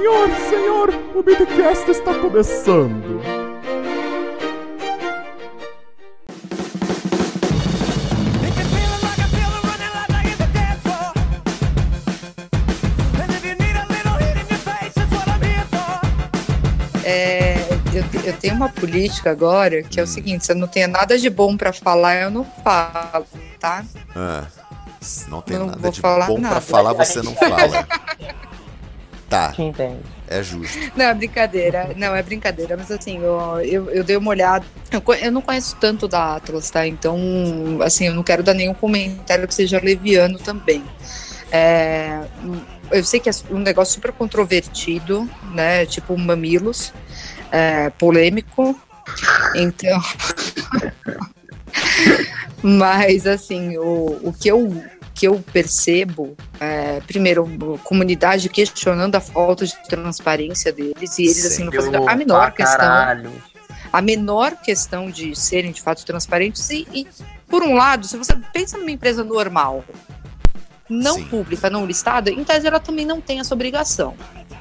Senhor, senhor, o Midcast está começando. É, eu, eu tenho uma política agora que é o seguinte: se eu não tenho nada de bom pra falar, eu não falo, tá? Ah, se não tem não nada vou de falar bom pra nada. falar, você não fala. Tá, Te entende. é justo. Não, é brincadeira. Não, é brincadeira. Mas assim, eu, eu, eu dei uma olhada. Eu, eu não conheço tanto da Atlas, tá? Então, assim, eu não quero dar nenhum comentário que seja leviano também. É, eu sei que é um negócio super controvertido, né? Tipo mamilos, é, polêmico. Então. Mas, assim, o, o que eu que eu percebo, é, primeiro, comunidade questionando a falta de transparência deles e eles assim não fazendo a menor Pra questão caralho. a menor questão de serem de fato transparentes e, e, por um lado, se você pensa numa empresa normal, não Sim. pública, não listada, em tese ela também não tem essa obrigação.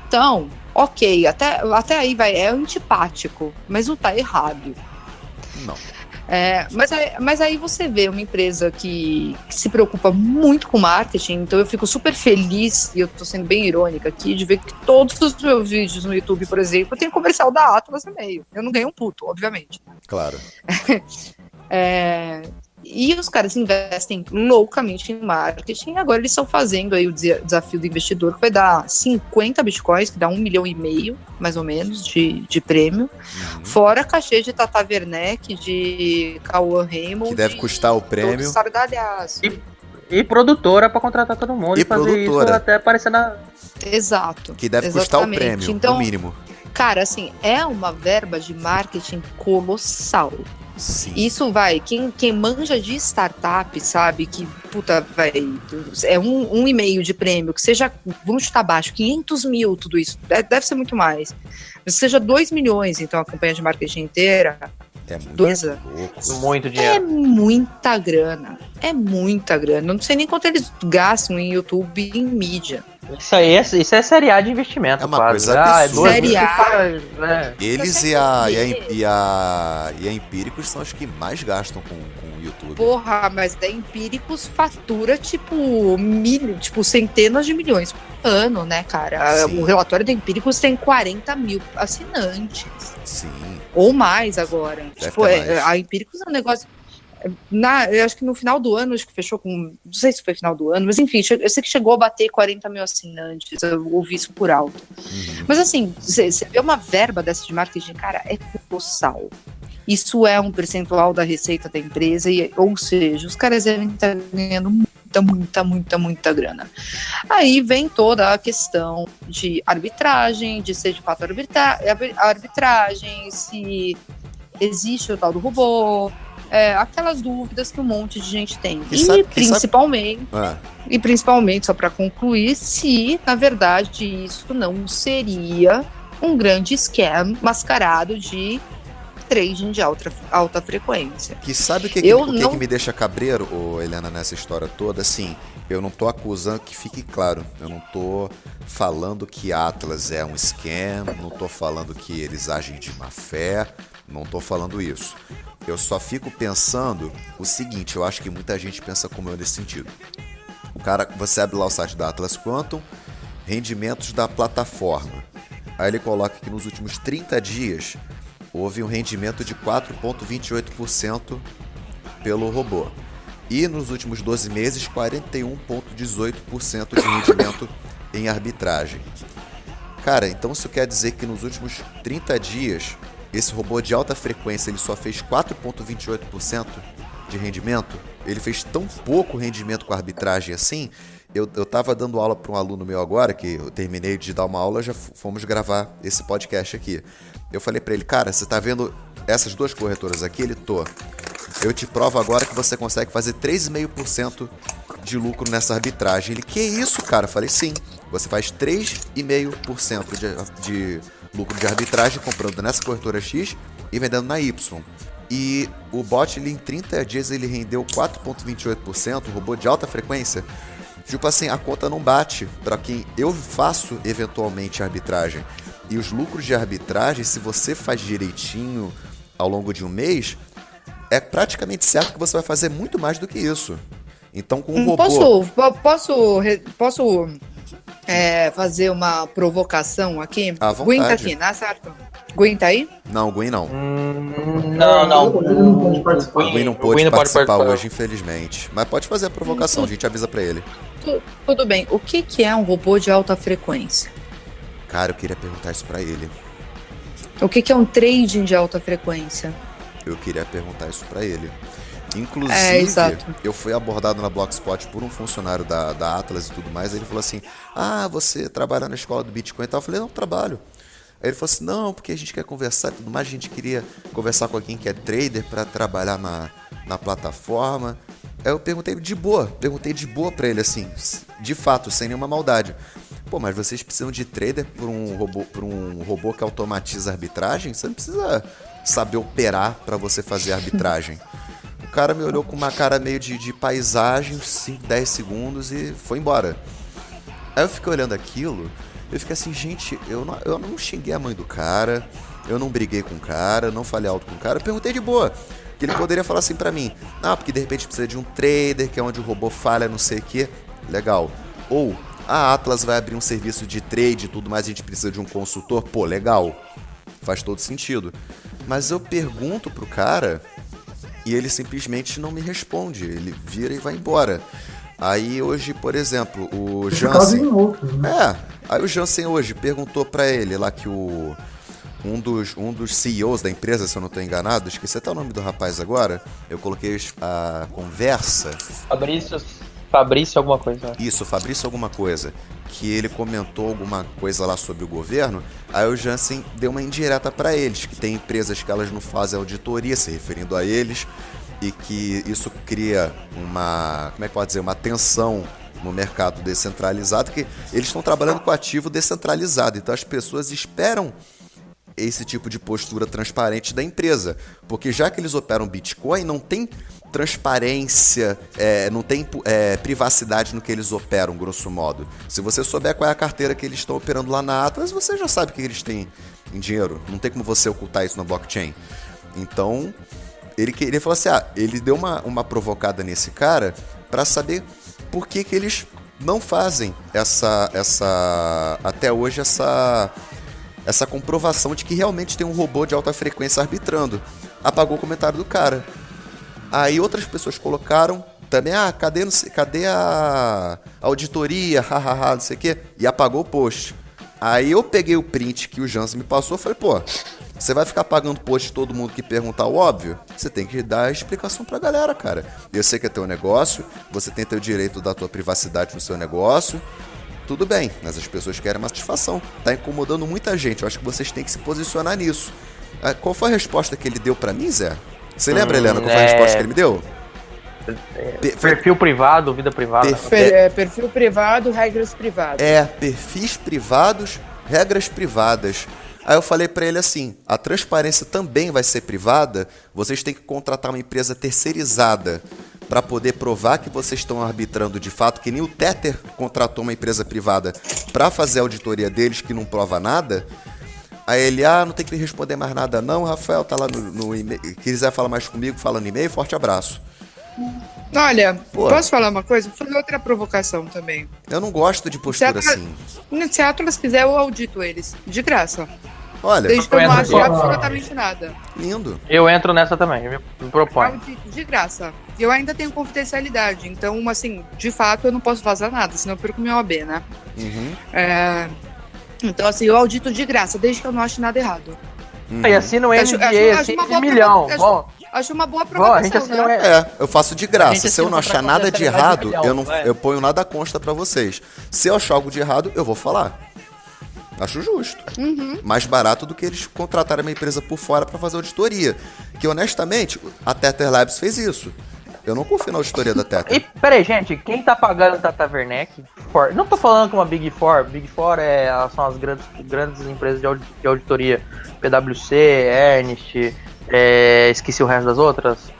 Então, ok, até, até aí vai, é antipático, mas não tá errado. Não. É, mas, aí, mas aí você vê uma empresa que, que se preocupa muito com marketing, então eu fico super feliz, e eu tô sendo bem irônica aqui, de ver que todos os meus vídeos no YouTube, por exemplo, tem comercial da Atlas no meio. Eu não ganhei um puto, obviamente. Claro. É, e os caras investem loucamente em marketing. Agora eles estão fazendo aí o desa- desafio do investidor, que vai dar 50 bitcoins, que dá um milhão e meio, mais ou menos, de, de prêmio. Uhum. Fora cachê de Tata Werneck, de Cauã Raymond. Que deve de custar o prêmio. estardalhaço. E produtora pra contratar todo mundo E e, fazer isso produtora. até aparecer na. Exato. Que deve custar o Exatamente. prêmio, Então, no mínimo. cara, assim, é uma verba de marketing colossal. Sim. Isso vai, quem, quem manja de startup sabe que, puta, vai, é um, um e meio de prêmio, que seja, vamos chutar baixo, 500 mil, tudo isso, de- deve ser muito mais. Seja 2 milhões, então, a campanha de marketing inteira, É muito dois louco. Muito é dinheiro. muita grana, é muita grana. Eu não sei nem quanto eles gastam em YouTube e em mídia. Isso aí é, isso é série A de investimento. É uma quase. coisa Ah, é absurda. duas Série A. que faz, é. Eles e a, e, a, e, a, e a Empíricos são os que mais gastam com, com o YouTube. Porra, mas da Empíricos fatura, tipo, mil, tipo, centenas de milhões por ano, né, cara? Sim. O relatório da Empíricos tem 40 mil assinantes. Sim. Ou mais agora. tipo, ter é- mais. a Empíricos é um negócio. Na, eu acho que no final do ano, acho que fechou com. Não sei se foi final do ano, mas enfim, eu sei que chegou a bater 40 mil assinantes. Eu ouvi isso por alto. Uhum. Mas assim, você vê uma verba dessa de marketing, cara, é colossal. Isso é um percentual da receita da empresa, e, ou seja, os caras devem estar ganhando muita, muita, muita, muita grana. Aí vem toda a questão de arbitragem, de ser de fato arbitra arbitragem, se existe o tal do robô, é, aquelas dúvidas que um monte de gente tem. E E, sabe- e principalmente, Ah, e principalmente, só para concluir, se na verdade isso não seria um grande scam mascarado de trading de alta, alta frequência. que sabe o que, que- o que, não- que me deixa cabreiro, Helena, nessa história toda? Assim, eu não tô acusando, que fique claro, eu não tô falando que Atlas é um scam, não tô falando que eles agem de má fé, não tô falando isso. Eu só fico pensando o seguinte, eu acho que muita gente pensa como eu nesse sentido. O cara, você abre lá o site da Atlas Quantum, rendimentos da plataforma. Aí ele coloca que nos últimos 30 dias houve um rendimento de 4,28% pelo robô. E nos últimos 12 meses, 41,18% de rendimento em arbitragem. Cara, então isso quer dizer que nos últimos 30 dias, esse robô de alta frequência ele só fez 4,28% de rendimento? Ele fez tão pouco rendimento com a arbitragem assim? Eu, eu tava dando aula para um aluno meu agora, que eu terminei de dar uma aula, já fomos gravar esse podcast aqui. Eu falei para ele, cara, você tá vendo essas duas corretoras aqui? Ele tô. Eu te provo agora que você consegue fazer 3,5% de lucro nessa arbitragem. Ele, que isso, cara? Eu falei, sim. Você faz 3,5% de, de lucro de arbitragem comprando nessa corretora X e vendendo na Y. E o bot, ele, em 30 dias, ele rendeu 4,28%, robô de alta frequência. Tipo assim, a conta não bate para quem eu faço eventualmente arbitragem. E os lucros de arbitragem, se você faz direitinho ao longo de um mês, é praticamente certo que você vai fazer muito mais do que isso. Então, com o Hum, robô. Posso, po- posso, posso é, fazer uma provocação aqui? À vontade. Tá aqui, né? Certo? Gwen tá aí? Não, o Gwen não. Hum, não, não. Pode participar. O Gwen não Gwen não pode participar participar. hoje, infelizmente. Mas pode fazer a provocação, a gente avisa pra ele. Tu- tudo bem. O que, que é um robô de alta frequência? Cara, eu queria perguntar isso pra ele. O que, que é um trading de alta frequência? Eu queria perguntar isso pra ele. Inclusive, É, eu fui abordado na Blogspot por um funcionário da, da Atlas e tudo mais. Ele falou assim: Ah, você trabalha na escola do Bitcoin e tal? Eu falei: Não, trabalho. Aí ele falou assim: Não, porque a gente quer conversar e tudo mais. A gente queria conversar com alguém que é trader pra trabalhar na, na plataforma. Aí eu perguntei de boa, perguntei de boa pra ele assim, de fato, sem nenhuma maldade. Pô, mas vocês precisam de trader por um robô, por um robô que automatiza a arbitragem? Você não precisa saber operar pra você fazer arbitragem. Cara me olhou com uma cara meio de, de paisagem, uns 5, 10 segundos e foi embora. Aí eu fiquei olhando aquilo, eu fiquei assim, gente, eu não, eu não xinguei a mãe do cara, eu não briguei com o cara, não falei alto com o cara, eu perguntei de boa. Que ele poderia falar assim pra mim, ah, porque de repente precisa de um trader, que é onde o robô falha, não sei o que. Legal. Ou a Atlas vai abrir um serviço de trade e tudo mais, a gente precisa de um consultor, pô, legal. Faz todo sentido. Mas eu pergunto pro cara e ele simplesmente não me responde. Ele vira e vai embora. Aí hoje, por exemplo, o Jansen. outros, né? É, aí o Jansen hoje perguntou pra ele lá que o. Um dos, um dos CEOs da empresa, se eu não tô enganado, esqueci até o nome do rapaz agora. Eu coloquei a conversa. Fabrício, Fabrício alguma coisa. Isso, Fabrício alguma coisa. Que ele comentou alguma coisa lá sobre o governo. Aí o Jansen deu uma indireta pra eles, que tem empresas que elas não fazem auditoria, se referindo a eles, e que isso cria uma, como é que pode dizer, uma tensão no mercado descentralizado, que eles estão trabalhando com ativo descentralizado. Então as pessoas esperam esse tipo de postura transparente da empresa. Porque já que eles operam Bitcoin, não tem transparência, é, não tem é, privacidade no que eles operam, grosso modo. Se você souber qual é a carteira que eles estão operando lá na Atlas, você já sabe o que eles têm em dinheiro. Não tem como você ocultar isso na blockchain. Então, ele, ele falou assim: ah, ele deu uma, uma provocada nesse cara para saber por que, que eles não fazem essa, essa. Até hoje, essa essa comprovação de que realmente tem um robô de alta frequência arbitrando. Apagou o comentário do cara. Aí outras pessoas colocaram também, ah, cadê, não sei- cadê a auditoria, hahaha, não sei o quê, e apagou o post. Aí eu peguei o print que o Jansen me passou e falei, pô, você vai ficar pagando post de todo mundo que perguntar o óbvio? Você tem que dar a explicação pra galera, cara. Eu sei que é teu negócio, você tem teu direito da tua privacidade no seu negócio, tudo bem, mas as pessoas querem uma satisfação. Tá incomodando muita gente. Eu acho que vocês têm que se posicionar nisso. Ah, Qual foi a resposta que ele deu pra mim, Zé? Você lembra, Hum, Helena, qual foi a é. resposta que ele me deu? Pe- foi- Perfil privado, vida privada. Perfe- Per- é, perfil privado, regras privadas. É, perfis privados, regras privadas. Aí eu falei pra ele assim: a transparência também vai ser privada. Vocês têm que contratar uma empresa terceirizada para poder provar que vocês estão arbitrando de fato, que nem o Tether contratou uma empresa privada para fazer a auditoria deles que não prova nada. Aí ele, ah, não tem que me responder mais nada não, Rafael, tá lá no, no e-mail. Quiser falar mais comigo, fala no e-mail, forte abraço. Olha, Pô. posso falar uma coisa? Vou fazer outra provocação também. Eu não gosto de postura Certo. assim. Se a Atlas quiser, eu audito eles. De graça. Olha, Desde que eu não ache aqui. absolutamente nada. lindo. Eu entro nessa também, eu me, me proponho. Audito de graça. Eu ainda tenho confidencialidade. Então, assim, de fato, eu não posso vazar nada, senão eu perco meu OB, né? Uhum, É, Então, assim, eu audito de graça, desde que eu não ache nada errado. uhum. E assina um Acho- NDA acho- assim acho uma de boa milhão. provocação. Bom, Acho uma boa bom, né? É, eu faço de graça. Se eu não achar nada de errado, de milhão, eu, não, vai. eu ponho nada consta pra vocês. Se eu achar algo de errado, eu vou falar. Acho justo. Uhum. Mais barato do que eles contratarem uma empresa por fora pra fazer auditoria. Que honestamente, a Tether Labs fez isso. Eu não confio na auditoria da E Tether. peraí, gente, quem tá pagando a Tata Werneck? For- Não tô falando com uma Big Four. Big Four é, são as grandes, grandes empresas de, audi- de auditoria. PwC, Ernst, é, esqueci o resto das outras.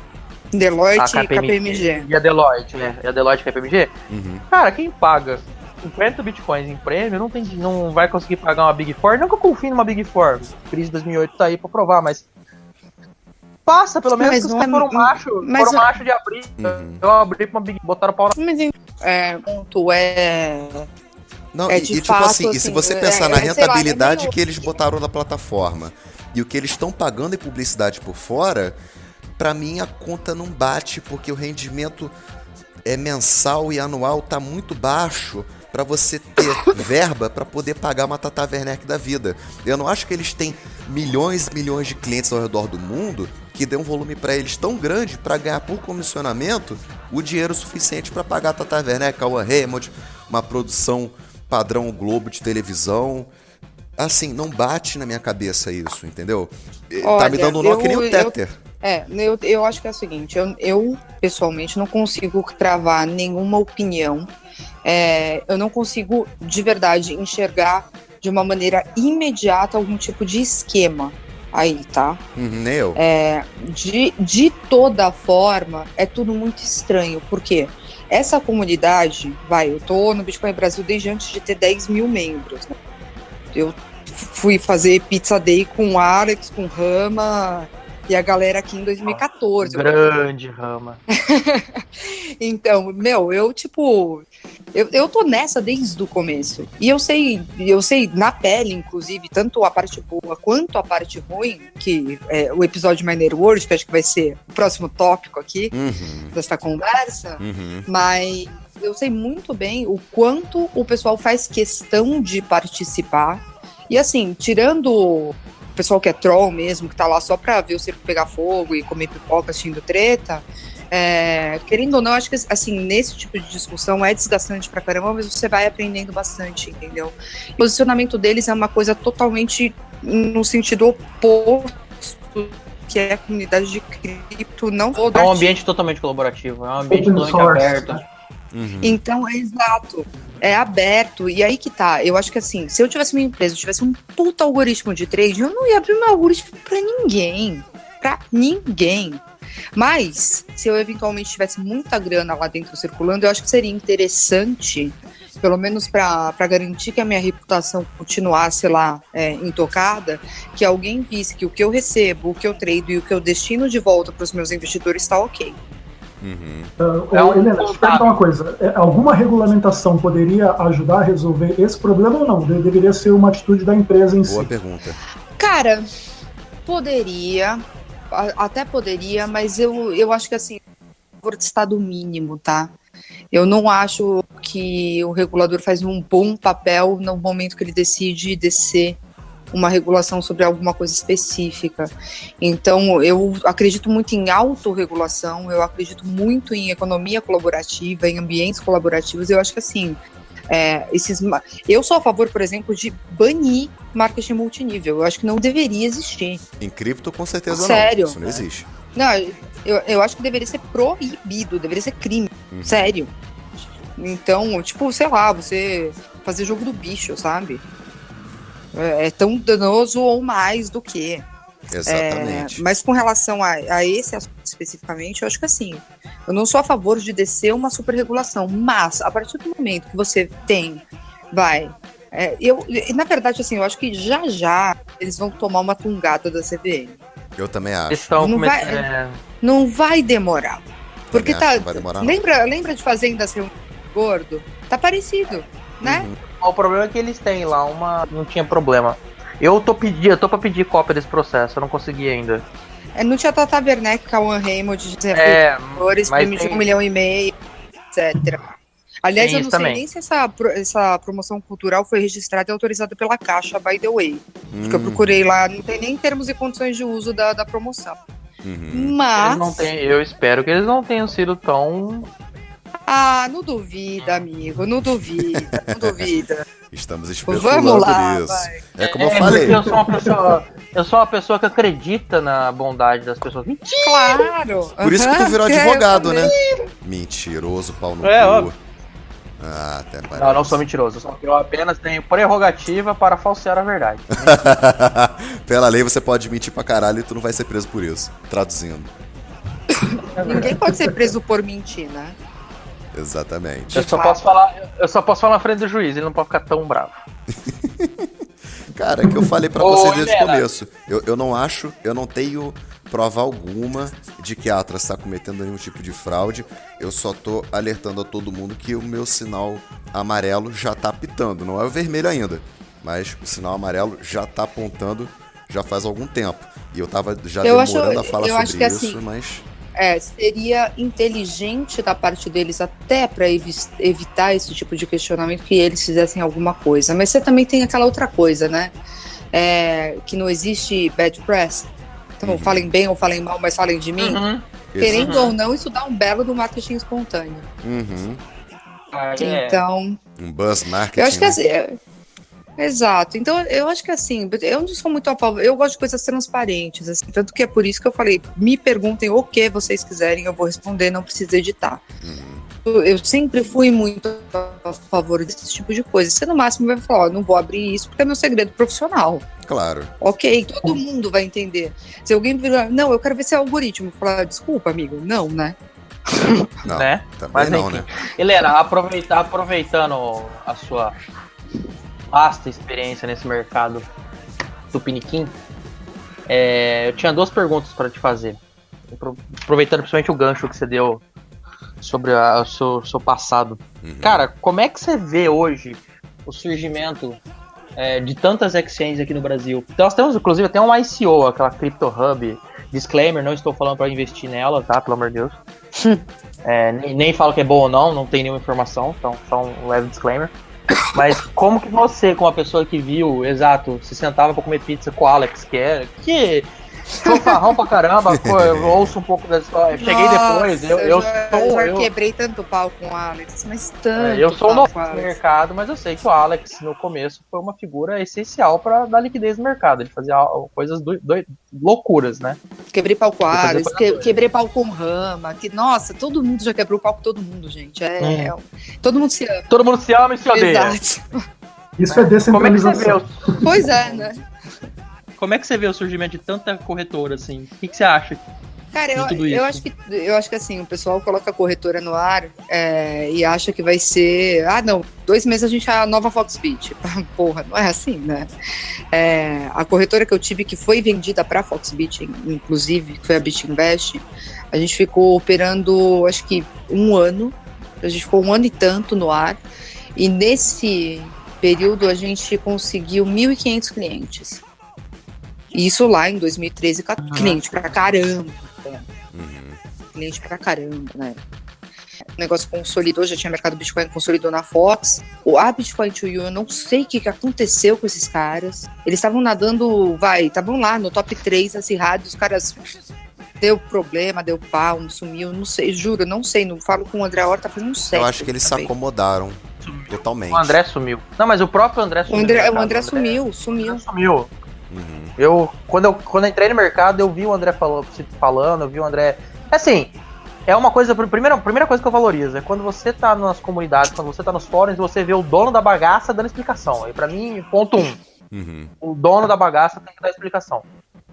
Deloitte a e KPMG. E a Deloitte, né? E a Deloitte e a KPMG. Uhum. Cara, quem paga 50 bitcoins em prêmio não, tem, não vai conseguir pagar uma Big Four. Não que eu confie numa Big Four. Crise de 2008 tá aí pra provar, mas. Passa, pelo menos Mas que os não caras é- foram macho, mas foram eu- macho de abrir. Uhum. Eu abri pra uma Big botaram o pau na. Mas é, ponto é. Não, É, e, e tipo fato, assim, e se assim, você é- pensar é, na sei lá, rentabilidade é que eles botaram na plataforma e o que eles estão pagando em publicidade por fora, pra mim a conta não bate porque o rendimento é mensal e anual tá muito baixo pra você ter verba pra poder pagar uma Tata Werneck da vida. Eu não acho que eles têm milhões e milhões de clientes ao redor do mundo que dê um volume pra eles tão grande pra ganhar por comissionamento o dinheiro suficiente pra pagar a Tata Werneck, Cauã Raymond, uma produção padrão Globo de televisão. Assim, não bate na minha cabeça isso, entendeu? Eh, tá Olha, me dando um nó que nem o eu- Tether. É, eu, eu acho que é o seguinte, eu, eu, pessoalmente não consigo cravar nenhuma opinião. É, eu não consigo de verdade enxergar de uma maneira imediata algum tipo de esquema aí, tá? Uhum, nem eu. É, de, de toda forma, é tudo muito estranho, porque essa comunidade, vai, eu tô no Bitcoin Brasil desde antes de ter 10 mil membros. né? Eu fui fazer Pizza Day com o Alex, com o Rama e a galera aqui em 2014. Grande rama. Então, meu, eu tipo, eu, eu tô nessa desde o começo. E eu sei, eu sei na pele, inclusive, tanto a parte boa quanto a parte ruim, que é o episódio Miner World, que acho que vai ser o próximo tópico aqui Uhum, desta conversa, uhum. mas eu sei muito bem o quanto o pessoal faz questão de participar. E assim, tirando pessoal que é troll mesmo, que tá lá só pra ver o circo pegar fogo e comer pipoca assistindo treta, é, querendo ou não, acho que assim, nesse tipo de discussão é desgastante pra caramba, mas você vai aprendendo bastante, entendeu? O posicionamento deles é uma coisa totalmente no sentido oposto, que é a comunidade de cripto, não vou É dar um ambiente totalmente colaborativo, é um ambiente Open totalmente aberto. Uhum. Então, é exato. É aberto. E aí que tá. Eu acho que assim, se eu tivesse uma empresa, eu tivesse um puta algoritmo de trade, eu não ia abrir meu algoritmo pra ninguém. Pra ninguém. Mas, se eu eventualmente tivesse muita grana lá dentro circulando, eu acho que seria interessante, pelo menos para garantir que a minha reputação continuasse lá é, intocada, que alguém visse que o que eu recebo, o que eu trado e o que eu destino de volta para os meus investidores está ok. Uhum. Uh, É um Helena, deixa eu te perguntar uma coisa. É, Alguma regulamentação poderia ajudar a resolver esse problema ou não? De- deveria ser uma atitude da empresa em Boa si. pergunta. Cara, poderia, até poderia, mas eu, eu acho que assim, por estado mínimo, tá? Eu não acho que o regulador faz um bom papel no momento que ele decide descer uma regulação sobre alguma coisa específica. Então, eu acredito muito em autorregulação, eu acredito muito em economia colaborativa, em ambientes colaborativos. Eu acho que assim, é, esses, eu sou a favor, por exemplo, de banir marketing multinível. Eu acho que não deveria existir. Em cripto, com certeza Sério? não. Isso não existe. Não, eu, eu acho que deveria ser proibido, deveria ser crime. Uhum. Sério. Então, tipo, sei lá, você fazer jogo do bicho, sabe? É, é tão danoso ou mais do que. Exatamente. É, mas com relação a, a esse assunto especificamente, eu acho que assim, eu não sou a favor de descer uma superregulação, mas a partir do momento que você tem, vai. é, eu, e, na verdade, assim, eu acho que já já eles vão tomar uma tungada da CVM. Eu também acho. Estão Não vai- é, Não vai demorar. Porque tá. demorar, não. lembra, lembra de Fazendas Rio Gordo? Tá parecido, né? Uhum. O problema é que eles têm lá uma. Não tinha problema. Eu tô pedindo, eu tô pra pedir cópia desse processo, eu não consegui ainda. É, não tinha Tata Werneck, Cauã Raymond, É, desenvolvedores, mas prêmio de tem- um milhão e meio, etc. Aliás, Tem eu não sei também. nem se essa, essa promoção cultural foi registrada e autorizada pela Caixa, by the way. Porque eu Hum, procurei lá, não tem nem termos e condições de uso da, da promoção. uhum. Mas. eles não têm, eu espero que eles não tenham sido tão. Ah, não duvida, amigo, não duvida, não duvida. Estamos Vamos especulando lá, nisso. vai. É como eu É, falei. porque eu sou uma pessoa. Eu sou uma pessoa que acredita na bondade das pessoas. Mentira! Claro! Por isso que tu virou é, eu advogado, né? Mentiroso, pau no É, cu. óbvio. Ah, até parece. Não, não sou mentiroso. só que Eu apenas tenho prerrogativa para falsear a verdade. Pela lei você pode mentir pra caralho e tu não vai ser preso por isso. Traduzindo. Ninguém pode ser preso por mentir, né? Exatamente. Eu só posso falar, eu só posso falar na frente do juiz, ele não pode ficar tão bravo. Cara, que eu falei pra Ô, vocês desde o começo. Eu, eu não acho, eu não tenho prova alguma de que a Atlas está cometendo nenhum tipo de fraude. Eu só tô alertando a todo mundo que o meu sinal amarelo já tá pitando. Não é o vermelho ainda, mas o sinal amarelo já tá apontando já faz algum tempo. E eu tava já Eu acho- demorando a falar eu sobre acho que isso, assim, mas É, seria inteligente da parte deles até para evitar esse tipo de questionamento que eles fizessem alguma coisa. Mas você também tem aquela outra coisa, né? É, que não existe bad press. Então, Uhum. falem bem ou falem mal, mas falem de mim. Uhum. Querendo Uhum. ou não, isso dá um belo do marketing espontâneo. Uhum. É. Então, um buzz marketing. eu acho que né? assim. Exato. Então, eu acho que assim, eu não sou muito a favor. Eu gosto de coisas transparentes, assim. Tanto que é por isso que eu falei: me perguntem o que vocês quiserem, eu vou responder, não precisa editar. Uhum. Eu, eu sempre fui muito a favor desse tipo de coisa. Você no máximo vai falar: ó, não vou abrir isso porque é meu segredo profissional. Claro. Ok, todo mundo vai entender. Se alguém virar, não, eu quero ver se é algoritmo, eu falar, desculpa, amigo, não, né? Não, Né? Mas não, enfim. né? Helena, aproveitar, aproveitando a sua vasta experiência nesse mercado do Piniquim, é, eu tinha duas perguntas para te fazer. Apro- Aproveitando principalmente o gancho que você deu sobre a- o seu, seu passado. Uhum. Cara, como é que você vê hoje o surgimento é, de tantas exchanges aqui no Brasil? Então, nós temos, inclusive, até um ICO, aquela Crypto Hub. Disclaimer, não estou falando para investir nela, tá? Pelo amor de Deus. É, nem, nem falo que é bom ou não, não tem nenhuma informação, então só um leve disclaimer. Mas como que você, como uma pessoa que viu, exato, se sentava pra comer pizza com o Alex, que é. Que fanfarrão pra caramba, pô, eu ouço um pouco da história. Cheguei depois, eu, eu, já, sou. já eu- quebrei tanto pau com o Alex, mas tanto. é, eu sou novo no mercado, mas eu sei que o Alex, no começo, foi uma figura essencial para dar liquidez no mercado. Ele fazia coisas do, do- loucuras, né? Quebrei pau com o Alex, que- quebrei pau com o Rama. Que, nossa, todo mundo já quebrou pau com todo mundo, gente. É, Hum. é todo mundo se ama. Todo mundo se ama e se odeia. Exato. Isso é Como é que você vê descentralização. o, Pois é, né? Como é que você vê o surgimento de tanta corretora assim? O que, que você acha? Cara, eu, eu acho que eu acho que assim, o pessoal coloca a corretora no ar é, e acha que vai ser. Ah, não, dois meses a gente é a nova Foxbit. Porra, não é assim, né? É, a corretora que eu tive que foi vendida para Foxbit, inclusive, que foi a BitInvest, a gente ficou operando acho que um ano. A gente ficou um ano e tanto no ar. E nesse período a gente conseguiu 1.500 clientes. E Isso lá em 2013, ca- cliente pra caramba Uhum. cliente pra caramba, né? O negócio consolidou, já tinha mercado Bitcoin, consolidou na Fox. O a Bitcoin to You, eu não sei o que, que aconteceu com esses caras. Eles estavam nadando, vai, estavam lá no top 3 acirrados, os caras deu problema, deu pau, não sumiu, não sei, juro, não sei, não falo com o André Horta um século. Eu acho que eles se também. acomodaram totalmente. O André sumiu. Não, mas o próprio André O sumiu. André, do o mercado. André sumiu, sumiu. André sumiu. Uhum. Eu quando, eu, quando eu entrei no mercado, eu vi o André falou, falando, eu vi o André. Assim, é uma coisa. Primeira, primeira coisa que eu valorizo é quando você tá nas comunidades, quando você tá nos fóruns, você vê o dono da bagaça dando explicação. E pra mim, ponto um. Uhum. O dono da bagaça tem que dar explicação.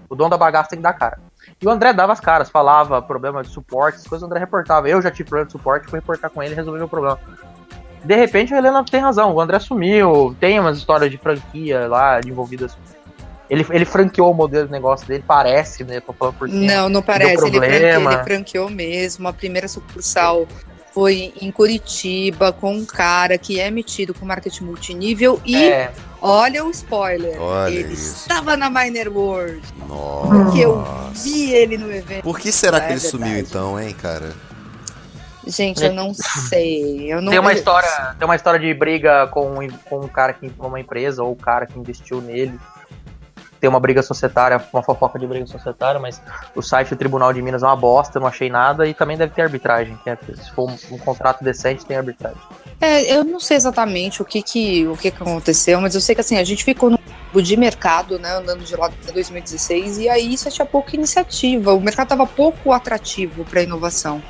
O dono da bagaça tem que dar cara. E o André dava as caras, falava problema de suporte, as coisas o André reportava. Eu já tive problema de suporte, fui reportar com ele e resolvi meu problema. De repente a Helena tem razão, o André sumiu, tem umas histórias de franquia lá envolvidas. Ele, ele franqueou o modelo de negócio dele, parece, né? Tô falando por cima. Não, não parece. Ele franqueou, ele franqueou mesmo. A primeira sucursal foi em Curitiba com um cara que é metido com marketing multinível e É, olha o spoiler. Olha ele isso. estava na Miner World. Nossa. Que eu vi ele no evento. Por que será que É ele sumiu verdade. então, hein, cara? Gente, eu não sei. Eu não tem uma história, tem uma história de briga com, um- com um cara que com uma empresa ou o cara que investiu nele. Tem uma briga societária, uma fofoca de briga societária, mas o site do Tribunal de Minas é uma bosta, não achei nada e também deve ter arbitragem. é- se for um, um contrato decente, tem arbitragem. É, eu não sei exatamente o que que, o que que aconteceu, mas eu sei que assim, a gente ficou no de mercado, né, andando de lado até 2016, e aí isso tinha pouca iniciativa, o mercado estava pouco atrativo para inovação.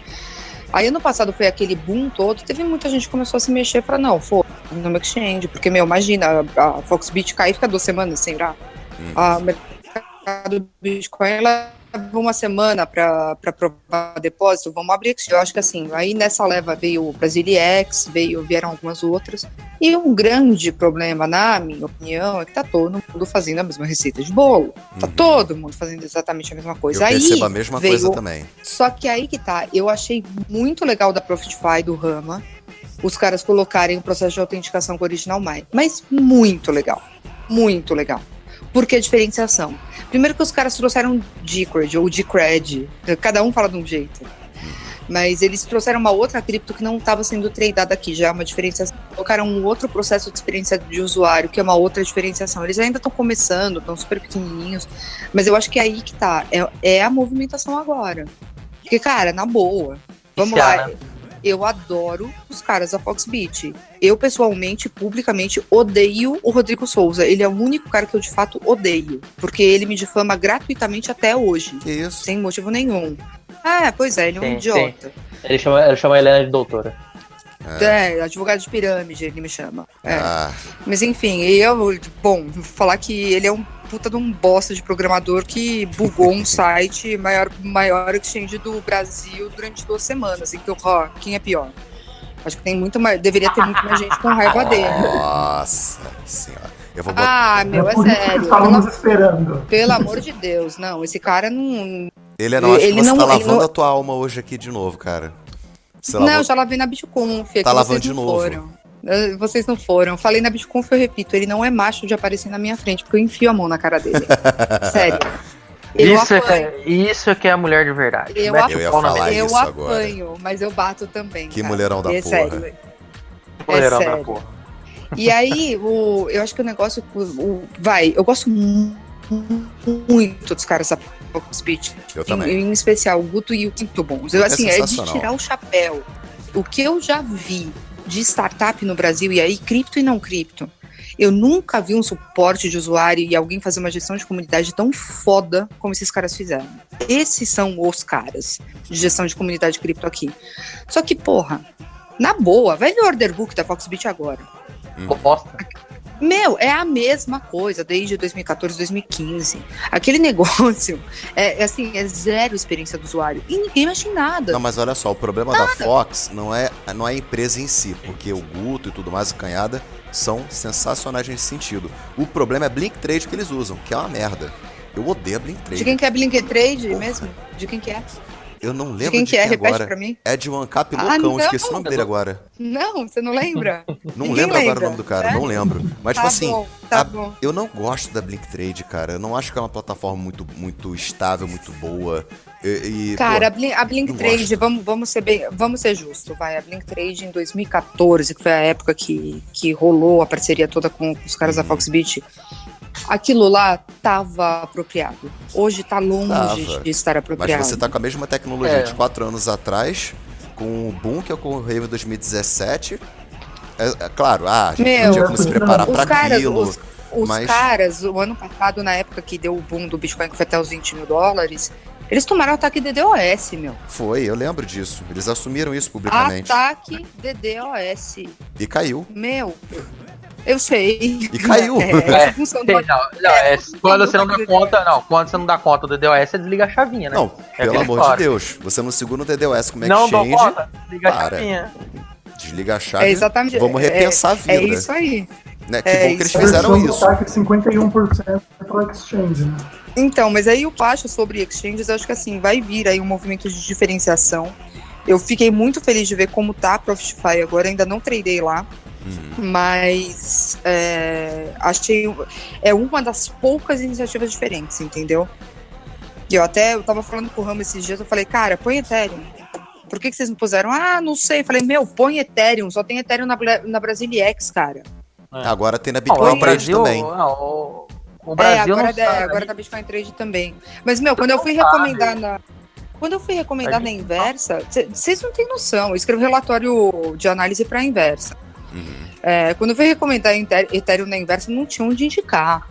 Aí ano passado foi aquele boom todo, teve muita gente que começou a se mexer para não, for no exchange, porque, meu, imagina, a, Foxbit cai e fica duas semanas sem ir. Hum. A mercado do Bitcoin leva uma semana para provar depósito, vamos abrir. Eu acho que assim, aí nessa leva veio o Brasiliex, veio, vieram algumas outras. E um grande problema, na minha opinião, é que tá todo mundo fazendo a mesma receita de bolo. Tá Uhum. todo mundo fazendo exatamente a mesma coisa. Eu aí percebo a mesma veio coisa também. só que aí que tá, eu achei muito legal da Profitify, do Rama, os caras colocarem o processo de autenticação com o Original My. Mas muito legal. Muito legal. Por que a diferenciação? Primeiro que os caras trouxeram Decred ou Decred, cada um fala de um jeito. Mas eles trouxeram uma outra cripto que não estava sendo tradeada aqui, já é uma diferenciação. Colocaram um outro processo de experiência de usuário, que é uma outra diferenciação. Eles ainda estão começando, estão super pequenininhos, mas eu acho que é aí que tá. É, é a movimentação agora. Porque, cara, na boa. Vamos lá. né? Eu adoro os caras da Foxbit. Eu, pessoalmente, publicamente, odeio o Rodrigo Souza. Ele é o único cara que eu, de fato, odeio. Porque ele me difama gratuitamente até hoje. Isso? Sem motivo nenhum. Ah, pois é, ele é um Sim, idiota. Ele chama, ele chama a Helena de doutora. É. advogado de pirâmide, ele me chama. É. Ah, Mas enfim, eu, bom, falar que ele é um puta de um bosta de programador que bugou um site maior, maior exchange do Brasil durante duas semanas. Então, ó, quem é pior? Acho que tem muito mais. Deveria ter muito mais gente com raiva dele. nossa senhora. Eu vou botar. Ah, meu, é que sério. estávamos Pelo, esperando. pelo amor de Deus, não. Esse cara não. Ele é não, acho que ele você não- tá ele lavando não- a tua alma hoje aqui de novo, cara. Você Não, lavou- já lavei na Bitconf. Tá que lavando vocês de não novo. Foram. Eh, Vocês não foram. Falei na Bitconf, eu repito, ele não é macho de aparecer na minha frente, porque eu enfio a mão na cara dele. Sério. Eu Isso é, que apanho. é, isso é que é a mulher de verdade. Eu Mete Eu ia falar mesa. eu isso agora. apanho, mas eu bato também. Que cara. mulherão da é porra. Sério. Mulherão é da sério. porra. E aí, o, eu acho que o negócio. O, o- vai, eu gosto mu- muito dos caras da Foxbit. Eu Em, também. em especial, o Guto e o Quinto Bons. Eu, É assim, é de sensacional. tirar o chapéu. O que eu já vi de startup no Brasil, e aí cripto e não cripto, eu nunca vi um suporte de usuário e alguém fazer uma gestão de comunidade tão foda como esses caras fizeram. Esses são os caras de gestão de comunidade cripto aqui. Só que, porra, na boa, vai ver o order book da Foxbit agora. Bosta. Meu, é a mesma coisa desde 2014, 2015. Aquele negócio é, é assim, é zero experiência do usuário. E ninguém mexe em nada. Não, mas olha só, o problema da Fox não é, não é a empresa em si, porque o Guto e tudo mais, o Canhada, são sensacionais nesse sentido. O problema é Blink Trade que eles usam, que é uma merda. Eu odeio a Blink De Trade. quem que é Blink Trade Porra. mesmo? De quem que é? Eu não lembro De quem que é? Repete agora. pra mim. É de um Ancap Ah, loucão, não. esqueci o nome dele agora. Não, você não lembra? Não Ninguém lembro agora o nome do cara, né? não lembro. Mas, tá tipo assim, bom, tá a- bom. eu não gosto da Blink Trade, cara. Eu não acho que é uma plataforma muito, muito estável, muito boa. E, e, Cara, a pô, Blink, a Blink não Trade, gosto. vamos, vamos ser bem, vamos ser justo, vai. A Blink Trade em 2014, que foi a época que, que rolou a parceria toda com, com os caras da Uhum. Foxbit, aquilo lá tava apropriado. Hoje tá longe Tava. de estar mas apropriado. você tá com a mesma tecnologia É. de quatro anos atrás, com o boom que ocorreu em 2017. É, é claro, ah, a gente Meu, não tinha como se preparar caras, aquilo. os, os mas- caras, o ano passado, na época que deu o boom do Bitcoin, que foi até os 20 mil dólares, eles tomaram ataque DDoS, meu. Foi, eu lembro disso. Eles assumiram isso publicamente. Ataque DDoS. E caiu. Meu, eu sei. E caiu. É, É, Tem, não, não, é, quando você não dá conta, não, quando você não dá conta do DOS, você desliga a chavinha, né? Não, É pelo amor história. de Deus. Você não segura o DDoS como não dou exchange, conta, desliga a para. chavinha. desliga a chave. É exatamente. Vamos é- repensar a vida. É isso aí. né? Que é bom que eles isso. fizeram isso. ataque de 51% para exchange, né? Então, mas aí o que eu acho sobre exchanges, eu acho que assim, vai vir aí um movimento de diferenciação. Eu fiquei muito feliz de ver como tá a Profitify agora, ainda não tradei lá, Uhum. mas é, achei é uma das poucas iniciativas diferentes, entendeu? E eu até eu tava falando com o Ramo esses dias, eu falei, cara, põe Ethereum. Por que, que vocês não puseram? Ah, não sei. Eu falei, meu, põe Ethereum, só tem Ethereum na, na Brasiliex, cara. Agora tem na Não, Bitcoin o Trade Brasil, também. não, o, é, Brasil agora, não é, sabe. agora tá Bitcoin Trade também. Mas, meu, quando eu fui sabe. recomendar na. Quando eu fui recomendar A na inversa, vocês não têm noção. Eu escrevo relatório de análise para inversa. Uhum. É, quando eu fui recomendar Ether- Ethereum na inversa, não tinha onde indicar.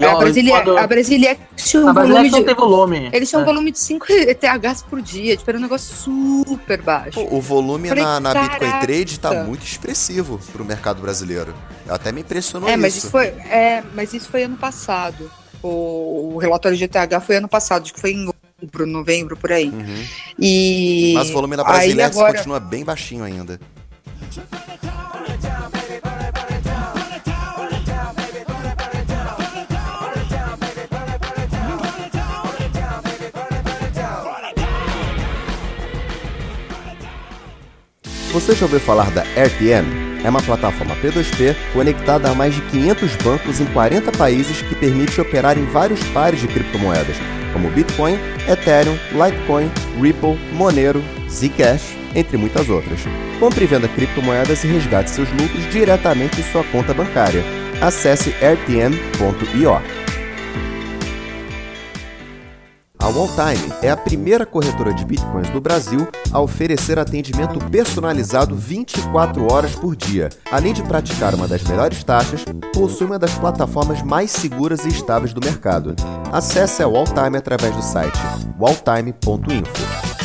Não, a Brasilia, quando- a Brasilia tinha um A Brasília volume de. tem volume. Eles tinham um É. volume de 5 ETHs por dia, tipo, era um negócio super baixo. Pô, o volume Falei, na, na Bitcoin. Trade tá muito expressivo pro mercado brasileiro. Até me impressionou É, mas isso. isso foi, é, mas isso foi ano passado. O, o relatório de ETH foi ano passado, acho que foi em outubro, novembro, por aí. Uhum. E Mas o volume da aí Brasilex agora continua bem baixinho ainda. Você já ouviu falar da RTM? É uma plataforma P2P conectada a mais de 500 bancos em 40 países que permite operar em vários pares de criptomoedas, como Bitcoin, Ethereum, Litecoin, Ripple, Monero, Zcash, entre muitas outras. Compre e venda criptomoedas e resgate seus lucros diretamente em sua conta bancária. Acesse rtm.io. A Walltime é a primeira corretora de bitcoins do Brasil a oferecer atendimento personalizado 24 horas por dia. Além de praticar uma das melhores taxas, possui uma das plataformas mais seguras e estáveis do mercado. Acesse a Walltime através do site walltime.info.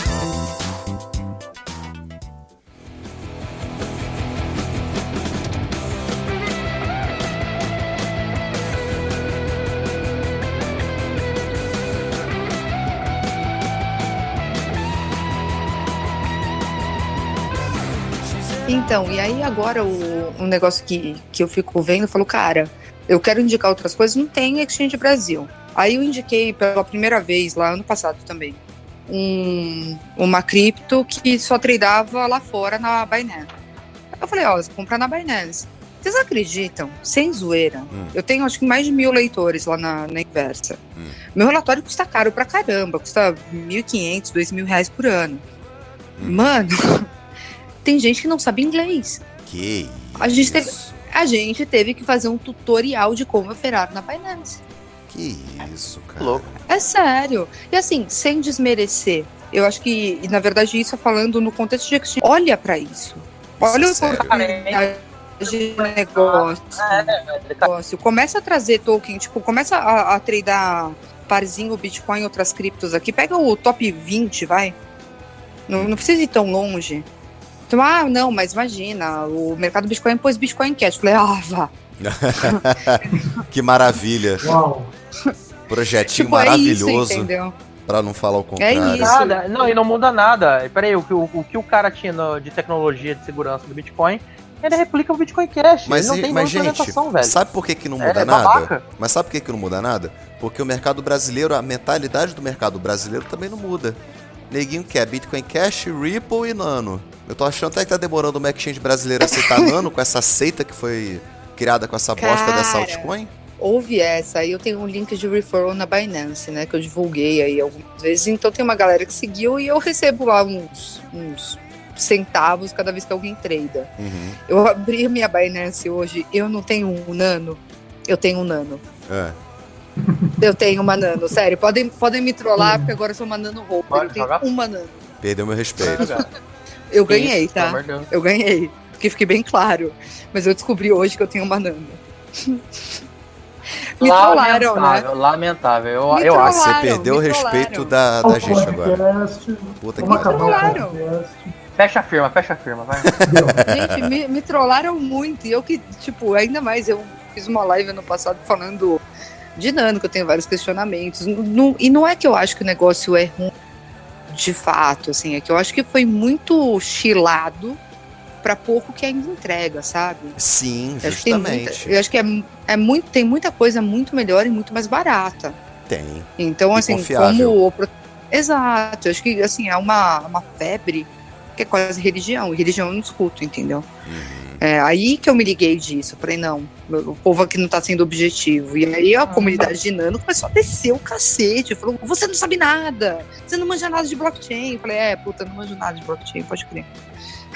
Então, e aí agora o, um negócio que, que eu fico vendo, eu falo, cara, eu quero indicar outras coisas, não tem Exchange Brasil. Aí eu indiquei pela primeira vez, lá ano passado também, um, uma cripto que só tradeava lá fora na Binance. Eu falei, ó, você compra na Binance. Vocês acreditam? Sem zoeira. Hum. Eu tenho acho que mais de mil leitores lá na, na Inversa. Hum. Meu relatório custa caro pra caramba, custa 1.500, 2.000 reais por ano. Hum. Mano, tem gente que não sabe inglês. Que A gente teve- isso? A gente teve que fazer um tutorial de como operar na Binance. Que isso, cara. Louco. É sério. E assim, sem desmerecer. Eu acho que, e na verdade, isso é falando no contexto de exchange. Olha pra isso. Olha o Sério? de negócio. negócio. Começa a trazer token, tipo, começa a, a tradar parzinho Bitcoin e outras criptos aqui. Pega o top 20, vai. Não, não precisa ir tão longe. Então, ah, não, mas imagina, o mercado Bitcoin pôs Bitcoin Cash. Falei, ah, vá. que maravilha. Uau. Projetinho Tipo, é isso, maravilhoso, entendeu? pra não falar o contrário. isso. Nada, não, e não muda nada. Peraí, o que o, o que o cara tinha no- de tecnologia de segurança do Bitcoin, ele replica o Bitcoin Cash. Mas, ele não tem mas gente, velho. sabe por que, que não É, muda é nada? babaca. Mas sabe por que, que não muda nada? Porque o mercado brasileiro, a mentalidade do mercado brasileiro também não muda. Neguinho quer Bitcoin Cash, Ripple e Nano. Eu tô achando até que tá demorando uma exchange brasileira aceitar Nano com essa seita que foi criada com essa bosta Cara. dessa altcoin. Houve essa, aí eu tenho um link de referral na Binance, né? Que eu divulguei aí algumas vezes. Então tem uma galera que seguiu e eu recebo lá uns, uns centavos cada vez que alguém trada. Uhum. Eu abri a minha Binance hoje, eu não tenho um nano. Eu tenho um nano. É. Eu tenho uma nano, sério. Podem, podem me trollar, porque agora eu sou uma nano. Pode Eu tenho jogar? uma nano. Perdeu meu respeito. Eu ganhei, Isso, tá? Deus. Eu ganhei. Que fique bem claro. Mas eu descobri hoje que eu tenho uma nano. Me trollaram, né? Lamentável, lamentável. Eu, Me eu acho. Você trollaram, perdeu o respeito da, da gente agora. Puta que podcast. Fecha a firma, fecha a firma, vai. Gente, me, me trollaram muito. E eu que, tipo, ainda mais, eu fiz uma live ano passado falando de Nano, que eu tenho vários questionamentos. Não- e não é que eu acho que o negócio é ruim de fato, assim, é que eu acho que foi muito chilado para pouco que ainda entrega, sabe? Sim, Eu acho tem muita- justamente. eu acho que é, é muito, tem muita coisa muito melhor e muito mais barata. Tem. Então, E assim, confiável. como. Exato, eu acho que assim, é uma, uma febre que é quase religião. E religião eu não discuto, entendeu? Uhum. É aí que eu me liguei disso. Eu falei, não, o povo aqui não tá sendo objetivo. E aí a comunidade de Nano começou a descer o cacete. Falou, você não sabe nada, você não manja nada de blockchain. Eu falei, é, puta, não manjo nada de blockchain, pode crer.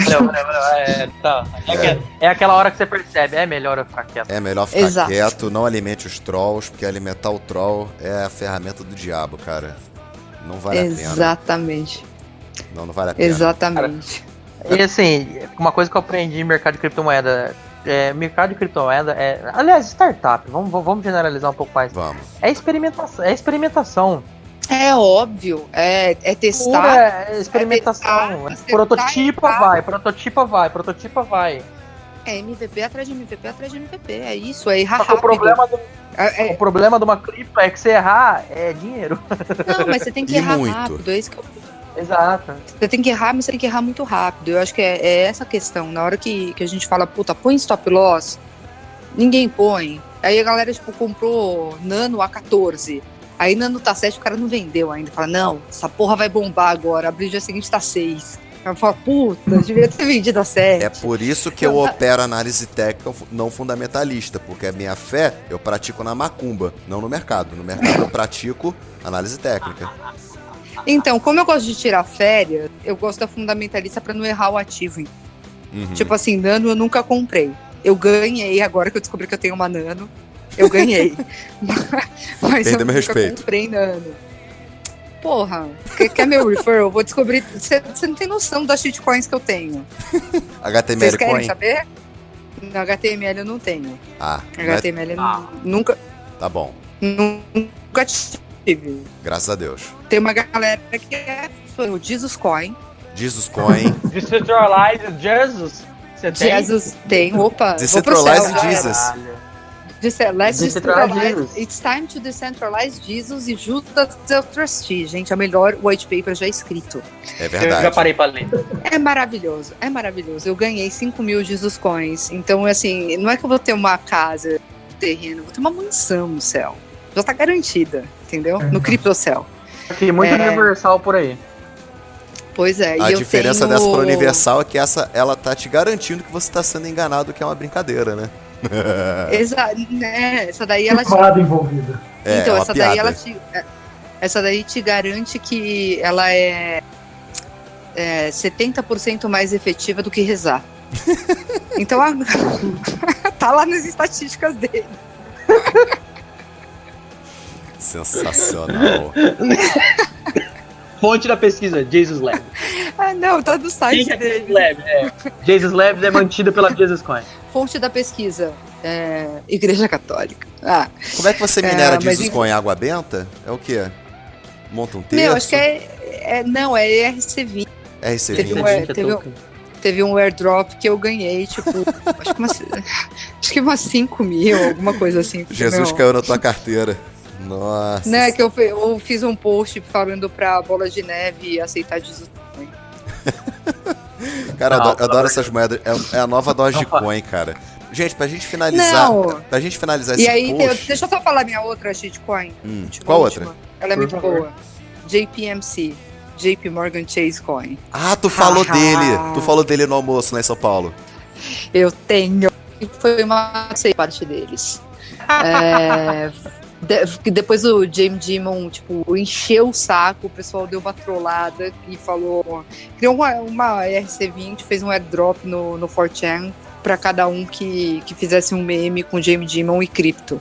Não, não, não, é, tá. É, que- é aquela hora que você percebe, é melhor eu ficar quieto. É melhor ficar Exato. quieto, não alimente os trolls, porque alimentar o troll é a ferramenta do diabo, cara. Não vale a pena. Exatamente, Não, não vale a pena. exatamente. E assim, uma coisa que eu aprendi em mercado de criptomoeda. É, mercado de criptomoeda é. Aliás, startup, vamos, vamos generalizar um pouco mais. Vamos. É experimentação. É experimentação. É óbvio, é, é Pura testar. é experimentação. testar, É acertar, prototipa, vai, prototipa, vai, prototipa, vai. É MVP atrás de MVP atrás de MVP. É isso, é errar Só que o rápido. problema do, É, O é, problema de uma cripto é que você errar é dinheiro. não, mas você tem que E errar muito. rápido. É isso que eu Exato. Você tem que errar, mas você tem que errar muito rápido. Eu acho que é, é essa a questão. Na hora que, que a gente fala, puta, põe stop loss, ninguém põe. Aí a galera, tipo, comprou Nano a 14. Aí Nano tá 7, o cara não vendeu ainda. Fala, não, essa porra vai bombar agora. Abre o dia seguinte tá 6. Aí fala, puta, devia ter vendido a 7. É por isso que eu opero análise técnica não fundamentalista, porque a minha fé eu pratico na macumba, não no mercado. No mercado eu pratico análise técnica. Então, como eu gosto de tirar férias, eu gosto da fundamentalista pra não errar o ativo. Uhum. Tipo assim, Nano eu nunca comprei. Eu ganhei agora que eu descobri que eu tenho uma Nano. Eu ganhei. Mas Perdeu eu meu nunca respeito. comprei Nano. Porra, quer, quer meu referral? Eu vou descobrir. Você não tem noção das shitcoins que eu tenho. Vocês HTML querem Coin? saber? No HTML eu não tenho. Ah, é- HTML eu Ah. nu- nunca, tá bom. nunca tive. Graças a Deus. Tem uma galera que é o Jesus Coin. Jesus Coin. Decentralized Jesus. Você tem? Jesus tem, opa. Decentralized céu. Jesus. Let's Decentralize. It's time to decentralize Jesus e Judas del Trustee. Gente, é o melhor white paper já escrito. É Eu já verdade. parei pra ler. É maravilhoso, é maravilhoso. Eu ganhei 5 mil Jesus coins. Então, assim, não é que eu vou ter uma casa, um terreno, eu vou ter uma mansão no céu. Já tá garantida, entendeu? No criptocéu. Tem muito É. universal por aí. Pois é. A e eu diferença tenho... dessa para Universal é que essa ela tá te garantindo que você tá sendo enganado, que é uma brincadeira, né? Exa né, essa daí ela te envolvida. É, então, é essa daí piada. ela te. é, Essa daí te garante que ela é, é 70% mais efetiva do que rezar. então a- tá lá nas estatísticas dele. Sensacional. Fonte da pesquisa, Jesus Lab. Ah, não, tá no Quem site que é Jesus dele. Lab? É. Jesus Labs é mantida pela Jesus Coin. Fonte da pesquisa. é, Igreja Católica. Ah, Como é que você minera É, mas Jesus enfim. com água benta? É o quê? Monta um terço? meu, acho que é, é- Não, é ERC20. RC20. Teve um- é, teve um-. Teve um airdrop que eu ganhei, tipo, acho que umas, acho que umas 5 mil, alguma coisa assim. Jesus meu, caiu na tua carteira. Nossa. Né, que eu, eu fiz um post falando pra Bola de Neve aceitar Jesus. Cara, eu Não, adoro, eu adoro essas moedas. É, é a nova Dogecoin, cara. Gente, pra gente finalizar. Não. Pra gente finalizar E esse aí, post. deixa eu só falar minha outra shitcoin. Hum, qual última. outra? Ela é Por muito favor. boa. JPMC. JP Morgan Chase Coin. Ah, tu falou Haha. dele. Tu falou dele no almoço lá em São Paulo. Eu tenho. Foi uma sei parte deles. É, de- depois o James Dimon, tipo, encheu o saco, o pessoal deu uma trollada e falou. Criou uma, uma RC20, fez um airdrop no, no 4chan pra cada um que, que fizesse um meme com James Dimon e cripto.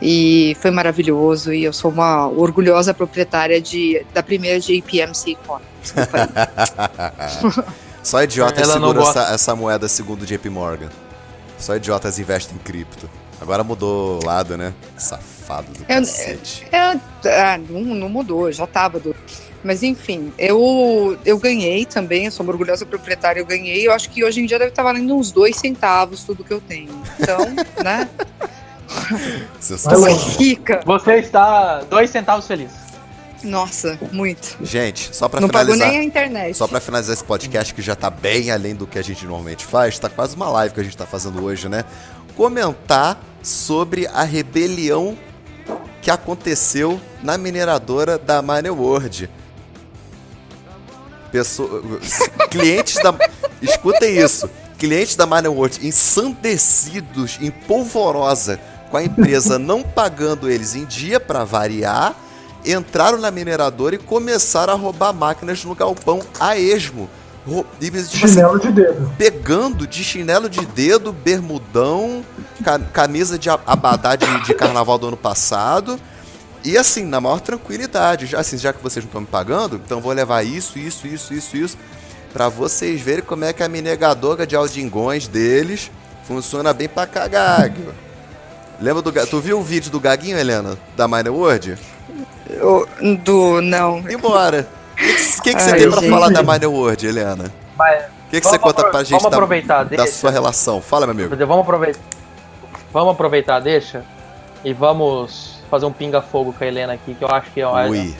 E foi maravilhoso. E eu sou uma orgulhosa proprietária de, da primeira JPMC aí. Só idiotas Ela gosta. essa, essa moeda segundo JP Morgan. Só idiotas investem em cripto. Agora mudou o lado, né? Safado do Eu- cacete. É, ah, não, não mudou, já tava. Do... Mas enfim, eu, eu ganhei também, eu sou uma orgulhosa proprietária, eu ganhei. Eu acho que hoje em dia deve estar valendo uns dois centavos tudo que eu tenho. Então, né? Longe. rica. Você está dois centavos feliz. Nossa, muito. Gente, só pra não pago finalizar. nem a internet. Só pra finalizar esse podcast, que já tá bem além do que a gente normalmente faz, tá quase uma live que a gente tá fazendo hoje, né? Comentar sobre a rebelião que aconteceu na mineradora da Mine World. Pessoa... Clientes da. Escutem isso. Clientes da Mine World ensandecidos, em polvorosa, com a empresa não pagando eles em dia pra variar, entraram na mineradora e começaram a roubar máquinas no galpão a esmo. E, tipo assim, Chinelo de dedo. pegando de chinelo de dedo, bermudão, ca- camisa de abadá de, de carnaval do ano passado. E assim, na maior tranquilidade. Já, assim, já que vocês não estão me pagando, então vou levar isso, isso, isso, isso, isso. Pra vocês verem como é que a minegadora de aldingões deles funciona bem pra cagar. Lembra do. Tu viu o vídeo do Gaguinho, Helena? Da Mine World? Eu- do. Não. Embora. O que, que, você Ai, tem pra gente. falar da Mine World, Helena? O que, que você conta pra gente vamos da, aproveitar, da deixa. sua relação? Fala, meu amigo. vamos aproveitar. Vamos aproveitar, deixa. E vamos fazer um pinga-fogo com a Helena aqui, que eu acho que é. Ui.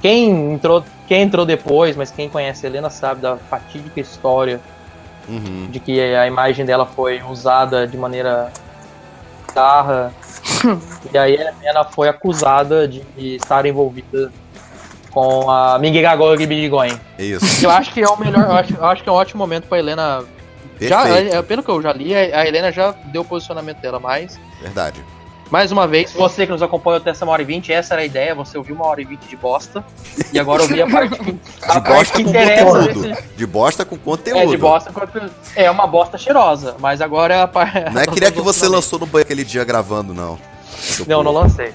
Quem entrou, quem entrou depois, mas quem conhece a Helena sabe da fatídica história Uhum. de que a imagem dela foi usada de maneira bizarra. e aí a Helena foi acusada de estar envolvida com a Ming Gagol e Bigoin. É isso. Eu acho que é o melhor, eu acho, eu acho que é um ótimo momento pra Helena. Já, Perfeito. é, pelo que eu já li, a Helena já deu o posicionamento dela, mas Verdade. mais uma vez, você que nos acompanhou até essa hora e vinte, essa era a ideia, você ouviu uma hora e vinte de bosta, e agora ouvi a parte que, a De parte bosta que com interessa conteúdo. desse- De bosta com conteúdo. É, de bosta, quanto- é uma bosta cheirosa, mas agora é a parte. Não é que nem que você lançou no banho aquele dia gravando, não. Seu Não, não lancei.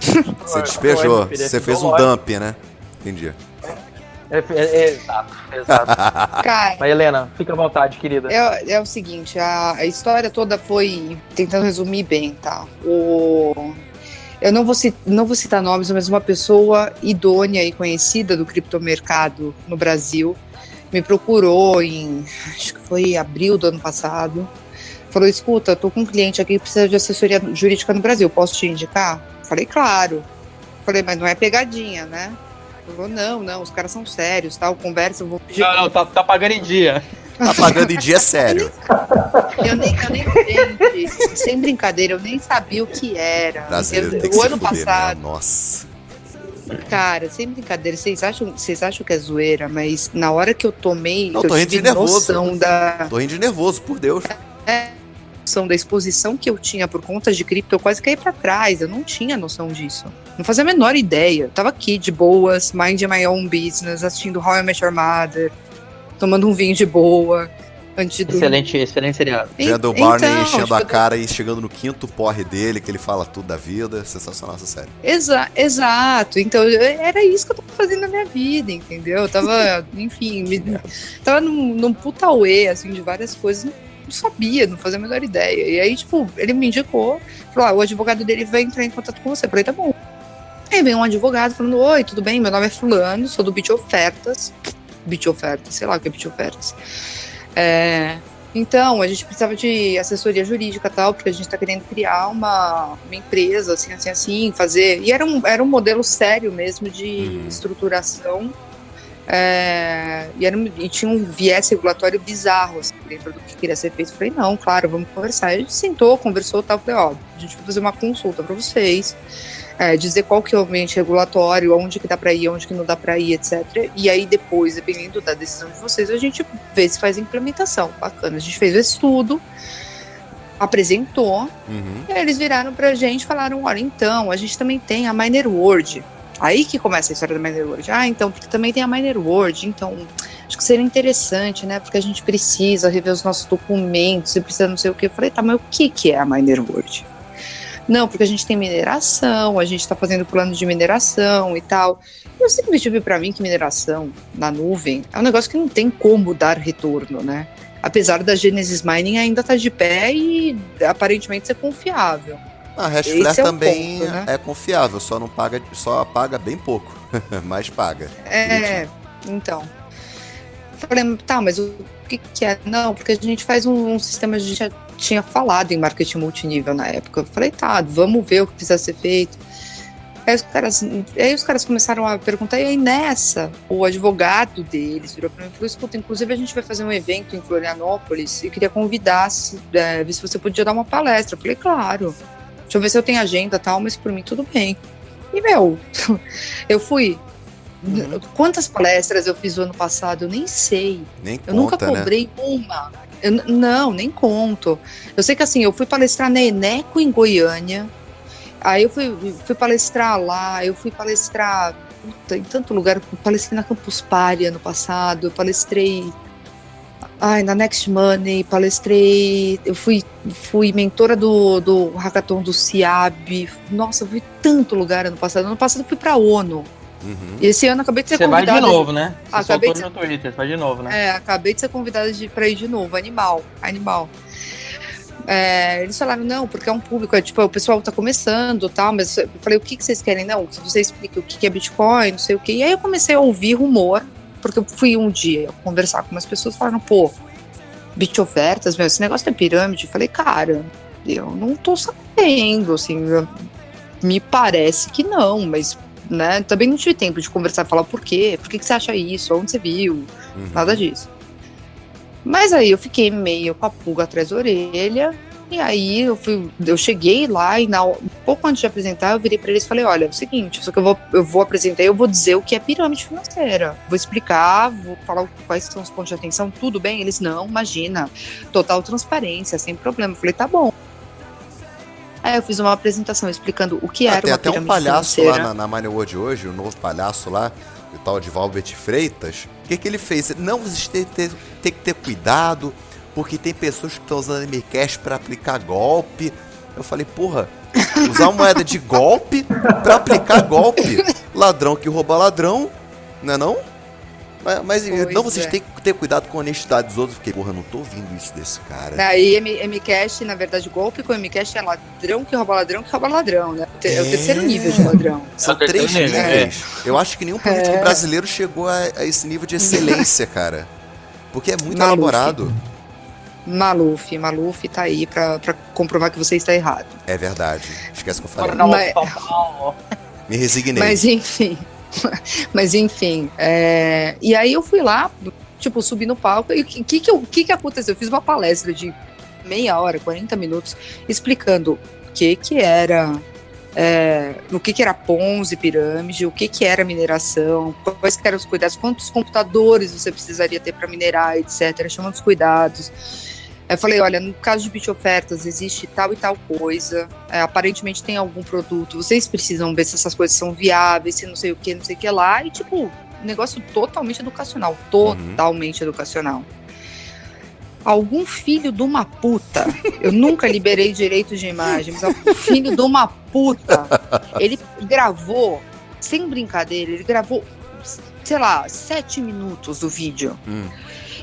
Você despejou. Você fez um dump, né? Entendi. É, é, é, exato, exato. Cara, Mas Helena, fica à vontade, querida. é, é o seguinte, a, a história toda foi tentando resumir bem, tá? O, eu não vou, não vou citar nomes, mas uma pessoa idônea e conhecida do criptomercado no Brasil me procurou em, acho que foi abril do ano passado. Falou: escuta, tô com um cliente aqui que precisa de assessoria jurídica no Brasil, posso te indicar? Falei, claro. Falei, mas não é pegadinha, né? Falou, não, não, os caras são sérios, tal, conversa, eu vou pedir. Não, não, tá, tá pagando em dia. Tá pagando em dia sério. Eu nem, eu nem, gente, sem brincadeira, eu nem sabia o que era. Brasileiro Eu- tem que o ano fuder, passado, né? Nossa. cara, sem brincadeira, vocês acham, vocês acham que é zoeira, mas na hora que eu tomei, Não, que tô eu rindo de nervoso. da, Tô rindo de nervoso, por Deus. Noção da exposição que eu tinha por conta de cripto, eu quase caí pra trás. Eu não tinha noção disso. Não fazia a menor ideia. Eu tava aqui de boas, mind my own business, assistindo How I Met Your Mother, tomando um vinho de boa, antes. Excelente, excelente seriado. Vendo o Barney Então, enchendo a tipo, cara e chegando no quinto porre dele, que ele fala tudo da vida. Sensacional essa série. Exa exato. Então, eu- era isso que eu tava fazendo na minha vida, entendeu? Eu tava, enfim, me, tava num, num puta auê, assim, de várias coisas. Não, sabia, não fazia a menor ideia. E aí, tipo, ele me indicou, falou: ah, o advogado dele vai entrar em contato com você. Eu falei, tá bom. Aí vem um advogado falando: Oi, tudo bem? Meu nome é Fulano, sou do Bit Ofertas. Bit Ofertas, sei lá o que é Bit Ofertas. É, então, a gente precisava de assessoria jurídica e tal, porque a gente tá querendo criar uma, uma empresa, assim, assim, assim, fazer. E era um, era um modelo sério mesmo de Uhum. estruturação. É, e, era, e tinha um viés regulatório bizarro assim, dentro do que queria ser feito. Eu falei, não, claro, vamos conversar. A gente sentou, conversou e tal. Eu Falei, ó, a gente vai fazer uma consulta para vocês, é, dizer qual que é o ambiente regulatório, onde que dá para ir, onde que não dá para ir, etc. E aí depois, dependendo da decisão de vocês, a gente vê se faz a implementação. Bacana. A gente fez o estudo, apresentou, Uhum. e aí eles viraram pra gente e falaram: olha, então, a gente também tem a Miner World. Aí que começa a história da Miner World. Ah, então, porque também tem a Miner World, então acho que seria interessante, né? Porque a gente precisa rever os nossos documentos e precisa não sei o que. Eu falei, tá, mas o que, que é a Miner World? Não, porque a gente tem mineração, a gente tá fazendo plano de mineração e tal. Eu sempre tive pra mim que mineração na nuvem é um negócio que não tem como dar retorno, né? Apesar da Genesis Mining ainda estar de pé e aparentemente ser confiável. A Hashflare é também ponto, né? é confiável, só não paga, só paga bem pouco, mas paga. É, então. Falei, tá, mas o que, que é? Não, porque a gente faz um, um sistema, a gente já tinha falado em marketing multinível na época. Eu falei, tá, vamos ver o que precisa ser feito. Aí os caras, aí os caras começaram a perguntar, e aí nessa, o advogado deles virou pra mim e falou: escuta, inclusive a gente vai fazer um evento em Florianópolis e queria convidar, se, é, ver se você podia dar uma palestra. Eu falei, claro. Deixa eu ver se eu tenho agenda e tal, mas por mim tudo bem. E, meu, eu fui. Uhum. Quantas palestras eu fiz o ano passado? Eu nem sei. Nem Eu nunca conta, né? cobrei uma. Eu não, nem conto. Eu sei que assim, eu fui palestrar na Eneco em Goiânia. Aí eu fui, fui palestrar lá, eu fui palestrar puta, em tanto lugar. Eu palestrei na Campus Party ano passado, eu palestrei ai, na Next Money, palestrei. Eu fui, fui mentora do, do hackathon do CIAB. Nossa, eu fui tanto lugar ano passado. Ano passado eu fui pra ONU. Uhum. E esse ano acabei de ser Você vai convidada. de novo, né? Você Acabei de- no Twitter, você vai de novo, né? É, acabei de ser convidada de, pra ir de novo. Animal, animal. É, eles falaram, não, porque é um público, é, tipo, o pessoal tá começando tal, mas eu falei, o que, que vocês querem? Não, que você explique o que, que é Bitcoin, não sei o que. E aí eu comecei a ouvir rumor, porque eu fui um dia conversar com umas pessoas falaram, pô, bit ofertas, meu, esse negócio é pirâmide. Eu falei, cara, eu não tô sabendo, assim, me parece que não, mas né, também não tive tempo de conversar, falar por quê, por que, que você acha isso, onde você viu, Uhum. nada disso. Mas aí eu fiquei meio com a pulga atrás da orelha. E aí eu fui, eu cheguei lá e na, um pouco antes de apresentar, eu virei para eles e falei, olha, é o seguinte, só que eu vou, eu vou apresentar e eu vou dizer o que é pirâmide financeira. Vou explicar, vou falar quais são os pontos de atenção, tudo bem? Eles, não, imagina, total transparência, sem problema. Eu falei, tá bom. Aí eu fiz uma apresentação explicando o que Ah, era tem uma até um pirâmide palhaço financeira. lá na, na Money World hoje, o novo palhaço lá, o tal de Valbert Freitas. O que, que ele fez? Não, vocês têm, têm- têm que ter cuidado, porque tem pessoas que estão usando MCash para aplicar golpe. Eu falei, porra, usar moeda de golpe para aplicar golpe. Ladrão que rouba ladrão, não é não? Mas, mas não, vocês é. têm que ter cuidado com a honestidade dos outros. Fiquei, porra, não tô ouvindo isso desse cara. Aí M- Mcash, na verdade, golpe com Mcash é ladrão que rouba ladrão que rouba ladrão, né? Te- É o É. terceiro nível de ladrão. São É o terceiro três níveis. Eu acho que nenhum político É. brasileiro chegou a, a esse nível de excelência, cara. Porque é muito Maluf. elaborado. Maluf, Maluf tá aí pra, pra comprovar que você está errado. É verdade. Esquece que eu falei. Mas-. Me resignei. Mas enfim. Mas enfim. é, E aí eu fui lá, tipo, subi no palco. E o que, que, que, eu- que, que aconteceu? Eu fiz uma palestra de meia hora, 40 minutos, explicando o que, que era. é, o que, que era Ponzi, pirâmide, o que, que era mineração, quais que eram os cuidados, quantos computadores você precisaria ter para minerar, etc. Chamando os cuidados. Eu falei, olha, no caso de bit ofertas existe tal e tal coisa, é, aparentemente tem algum produto, vocês precisam ver se essas coisas são viáveis, se não sei o que, não sei o que lá, e tipo, negócio totalmente educacional, totalmente educacional. Algum filho de uma puta, eu nunca liberei direitos de imagem, mas algum filho de uma puta, ele gravou, sem brincadeira, ele gravou, sei lá, sete minutos do vídeo. Hum.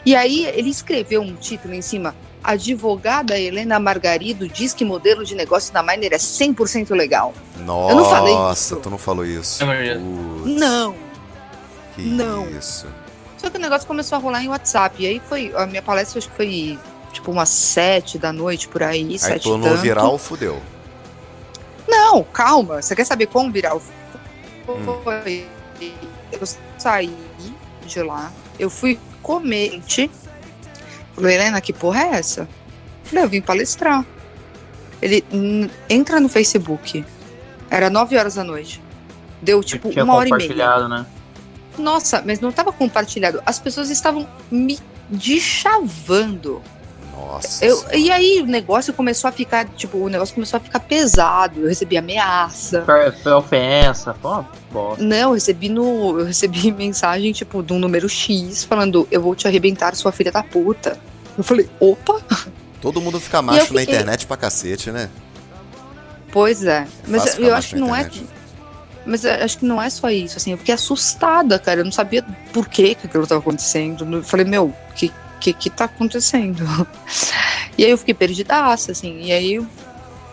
E aí ele escreveu um título em cima. Advogada Helena Margarido diz que modelo de negócio da Miner é 100% legal. Nossa, não falei isso. tu não falou isso. Putz, Não. Que não. isso. Só que o negócio começou a rolar em WhatsApp. E aí foi. A minha palestra acho que foi tipo umas sete da noite por aí. Aí sete tu não tanto. viral, fudeu. Não, calma. Você quer saber como viral? Hum. Foi. Eu saí de lá. Eu fui comer. Helena, que porra é essa? Falei, eu vim palestrar. Ele "Hum, entra no Facebook. Era nove horas da noite. Deu tipo uma hora e meia. compartilhado, né? Nossa, mas não estava compartilhado. As pessoas estavam me deschavando. Nossa. Eu, e aí o negócio começou a ficar, tipo, o negócio começou a ficar pesado. Eu recebi ameaça. Foi, foi ofensa. Uma bosta. Não, eu recebi no. Eu recebi mensagem, tipo, de um número X falando, eu vou te arrebentar, sua filha da puta. Eu falei, opa, Todo mundo fica macho na fiquei- internet pra cacete, né? pois é. Mas fácil eu acho que na não é. internet. Mas eu acho que não é só isso, assim, eu fiquei assustada, cara. Eu não sabia por que que aquilo tava acontecendo. Eu falei, meu, que, que que tá acontecendo? E aí eu fiquei perdidaça, assim. E aí eu,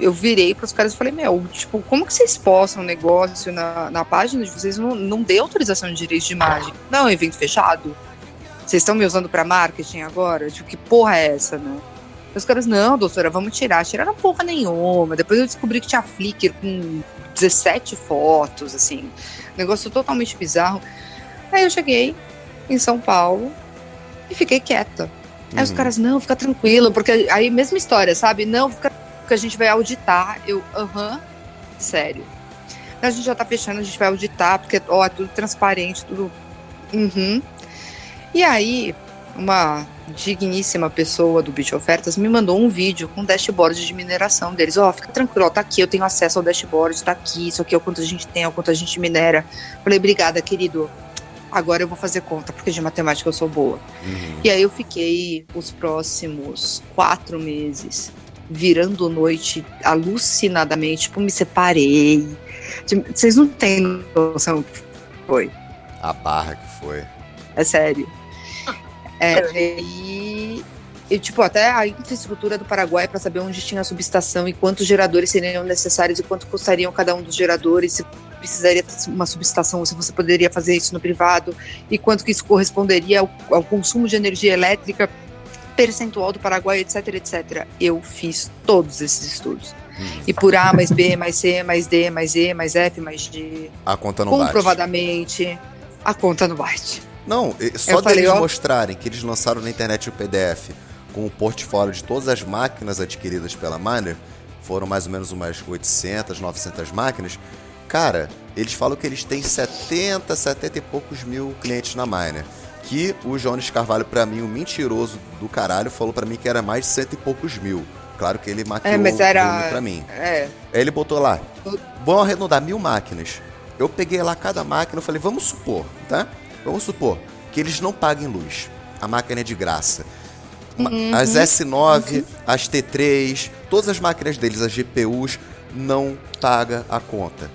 eu virei pros caras e falei, meu, tipo, como que vocês postam um negócio na, na página de vocês? Não, não dê autorização de direitos de imagem. Não, evento fechado. Vocês estão me usando pra marketing agora? Tipo, que porra é essa, né? Os caras, não, doutora, vamos tirar. Tiraram porra nenhuma. Depois eu descobri que tinha Flickr com 17 fotos, assim. Negócio totalmente bizarro. Aí eu cheguei em São Paulo e fiquei quieta. Aí os Uhum. caras, não, fica tranquilo, porque aí mesma história, sabe? Não, fica porque a gente vai auditar. Eu, aham, sério. A gente já tá fechando, a gente vai auditar, porque, ó, é tudo transparente, tudo. Uhum. E aí, uma digníssima pessoa do Bit Ofertas me mandou um vídeo com dashboard de mineração deles. Ó, fica tranquilo, ó, tá aqui, eu tenho acesso ao dashboard, tá aqui, isso aqui é o quanto a gente tem, é o quanto a gente minera. Falei, obrigada, querido. Agora eu vou fazer conta, porque de matemática eu sou boa. Uhum. E aí eu fiquei os próximos quatro meses virando noite alucinadamente, tipo, me separei. Vocês não têm noção do que foi. A barra que foi. É sério. É, e, e, tipo, até a infraestrutura do Paraguai para saber onde tinha a subestação e quantos geradores seriam necessários e quanto custariam cada um dos geradores, se precisaria ter uma subestação ou se você poderia fazer isso no privado e quanto que isso corresponderia ao, ao consumo de energia elétrica percentual do Paraguai, etc, etc. Eu fiz todos esses estudos. E por A mais B mais C mais D mais E mais F mais G. A conta não bate. Comprovadamente, a conta não bate. Não, só Eu falei, deles ó. mostrarem que eles lançaram na internet o PDF com o portfólio de todas as máquinas adquiridas pela Miner, foram mais ou menos umas 800, 900 máquinas. Cara, eles falam que eles têm 70, 70 e poucos mil clientes na Miner. Que o Jones Carvalho, pra mim, o mentiroso do caralho, falou pra mim que era mais de cento e poucos mil. Claro que ele maquiou É, mas era- pra mim. É. Aí ele botou lá, vamos arredondar mil máquinas. Eu peguei lá cada máquina e falei, vamos supor, tá? Vamos supor que eles não paguem luz. A máquina é de graça. Uhum. As S9, as T3, todas as máquinas deles, as GPUs, não paga a conta.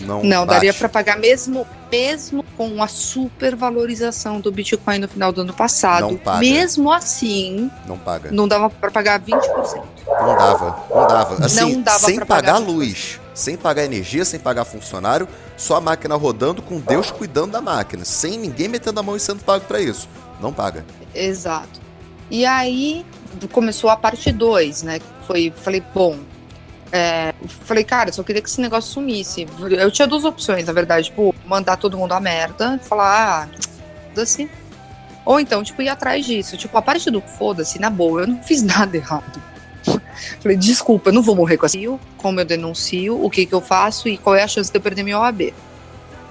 Não, Não, daria para pagar mesmo, mesmo com a supervalorização do Bitcoin no final do ano passado. Não paga. Mesmo assim, Não paga. não dava para pagar 20%. Não dava, não dava. Assim, Não dava sem pagar pagar luz, sem pagar energia, sem pagar funcionário, só a máquina rodando com Deus cuidando da máquina, sem ninguém metendo a mão e sendo pago pra isso. Não paga. Exato. E aí começou a parte 2, né? Foi, falei, bom, é, falei, cara, só queria que esse negócio sumisse. Eu tinha duas opções, na verdade, tipo, mandar todo mundo a merda, falar, ah, foda-se. Ou então, tipo, ir atrás disso. Tipo, a parte do foda-se, na boa, eu não fiz nada errado. Falei, desculpa, eu não vou morrer com assim. Como eu denuncio, o que que eu faço e qual é a chance de eu perder minha OAB?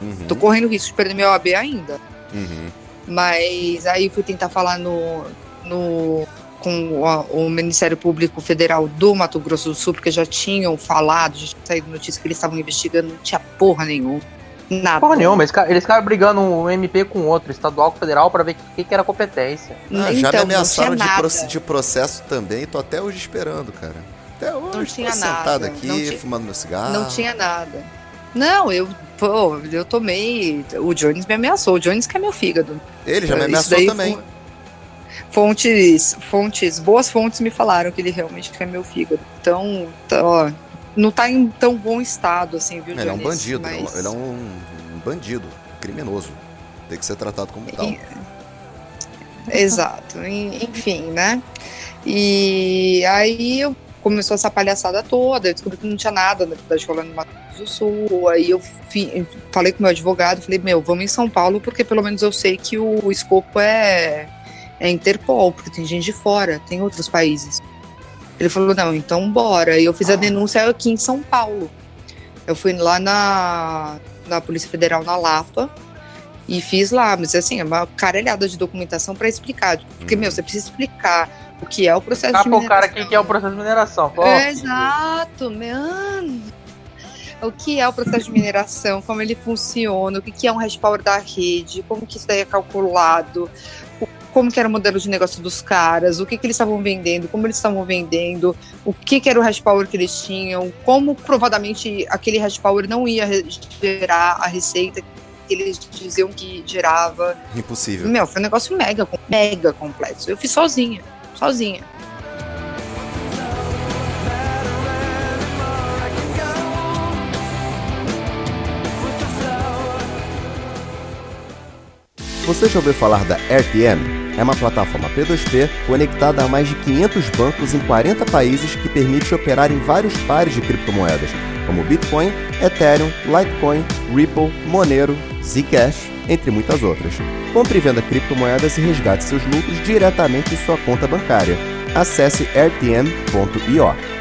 Uhum, Tô correndo risco de perder minha OAB ainda. uhum. Mas aí fui tentar falar no, no com a- o Ministério Público Federal do Mato Grosso do Sul, porque já tinham falado, já tinha saído notícia que eles estavam investigando, não tinha porra nenhuma. Nada. Porra nenhuma, eles, eles ficaram brigando um MP com outro, estadual com federal, pra ver o que, que era competência. Ah, já então, me não ameaçaram de, proce- de processo também, tô até hoje esperando, cara. Até hoje, Não tinha sentado nada, aqui, não ti- fumando meu cigarro. Não tinha nada. Não, eu, pô, eu tomei. O Jones me ameaçou. O Jones que é meu fígado. Ele já me ameaçou também. foi- Fontes, fontes, boas fontes me falaram que ele realmente quer meu fígado. Então, tá, ó, não tá em tão bom estado assim, viu, Ele é um bandido, Mas- ele é um, um bandido, criminoso. Tem que ser tratado como tal. Exato, en- enfim, né? E aí eu começou essa palhaçada toda, eu descobri que não tinha nada, na verdade, falando no Mato Grosso do Sul. Aí eu fi- falei com meu advogado, falei, meu, vamos em São Paulo, porque pelo menos eu sei que o escopo é, é Interpol, porque tem gente de fora, tem outros países. Ele falou, não, então bora. E eu fiz a denúncia aqui em São Paulo. Eu fui lá na, na Polícia Federal na Lapa e fiz lá, mas assim, é uma caralhada de documentação para explicar. Porque, meu, você precisa explicar o que é o processo Tá de pro cara mineração. aqui que é o processo de mineração. É, Exato, mano. O que é o processo de mineração, como ele funciona, o que é um hash power da rede, como que isso daí é calculado, o- como que era o modelo de negócio dos caras, o que que eles estavam vendendo, como eles estavam vendendo, o que que era o hash power que eles tinham, como provadamente aquele hash power não ia gerar a receita que eles diziam que gerava. Impossível. Meu, foi um negócio mega, mega complexo. Eu fiz sozinha, sozinha. Você já ouviu falar da RTM? É uma plataforma P2P conectada a mais de 500 bancos em 40 países que permite operar em vários pares de criptomoedas, como Bitcoin, Ethereum, Litecoin, Ripple, Monero, Zcash, entre muitas outras. Compre e venda criptomoedas e resgate seus lucros diretamente em sua conta bancária. Acesse rtm.io.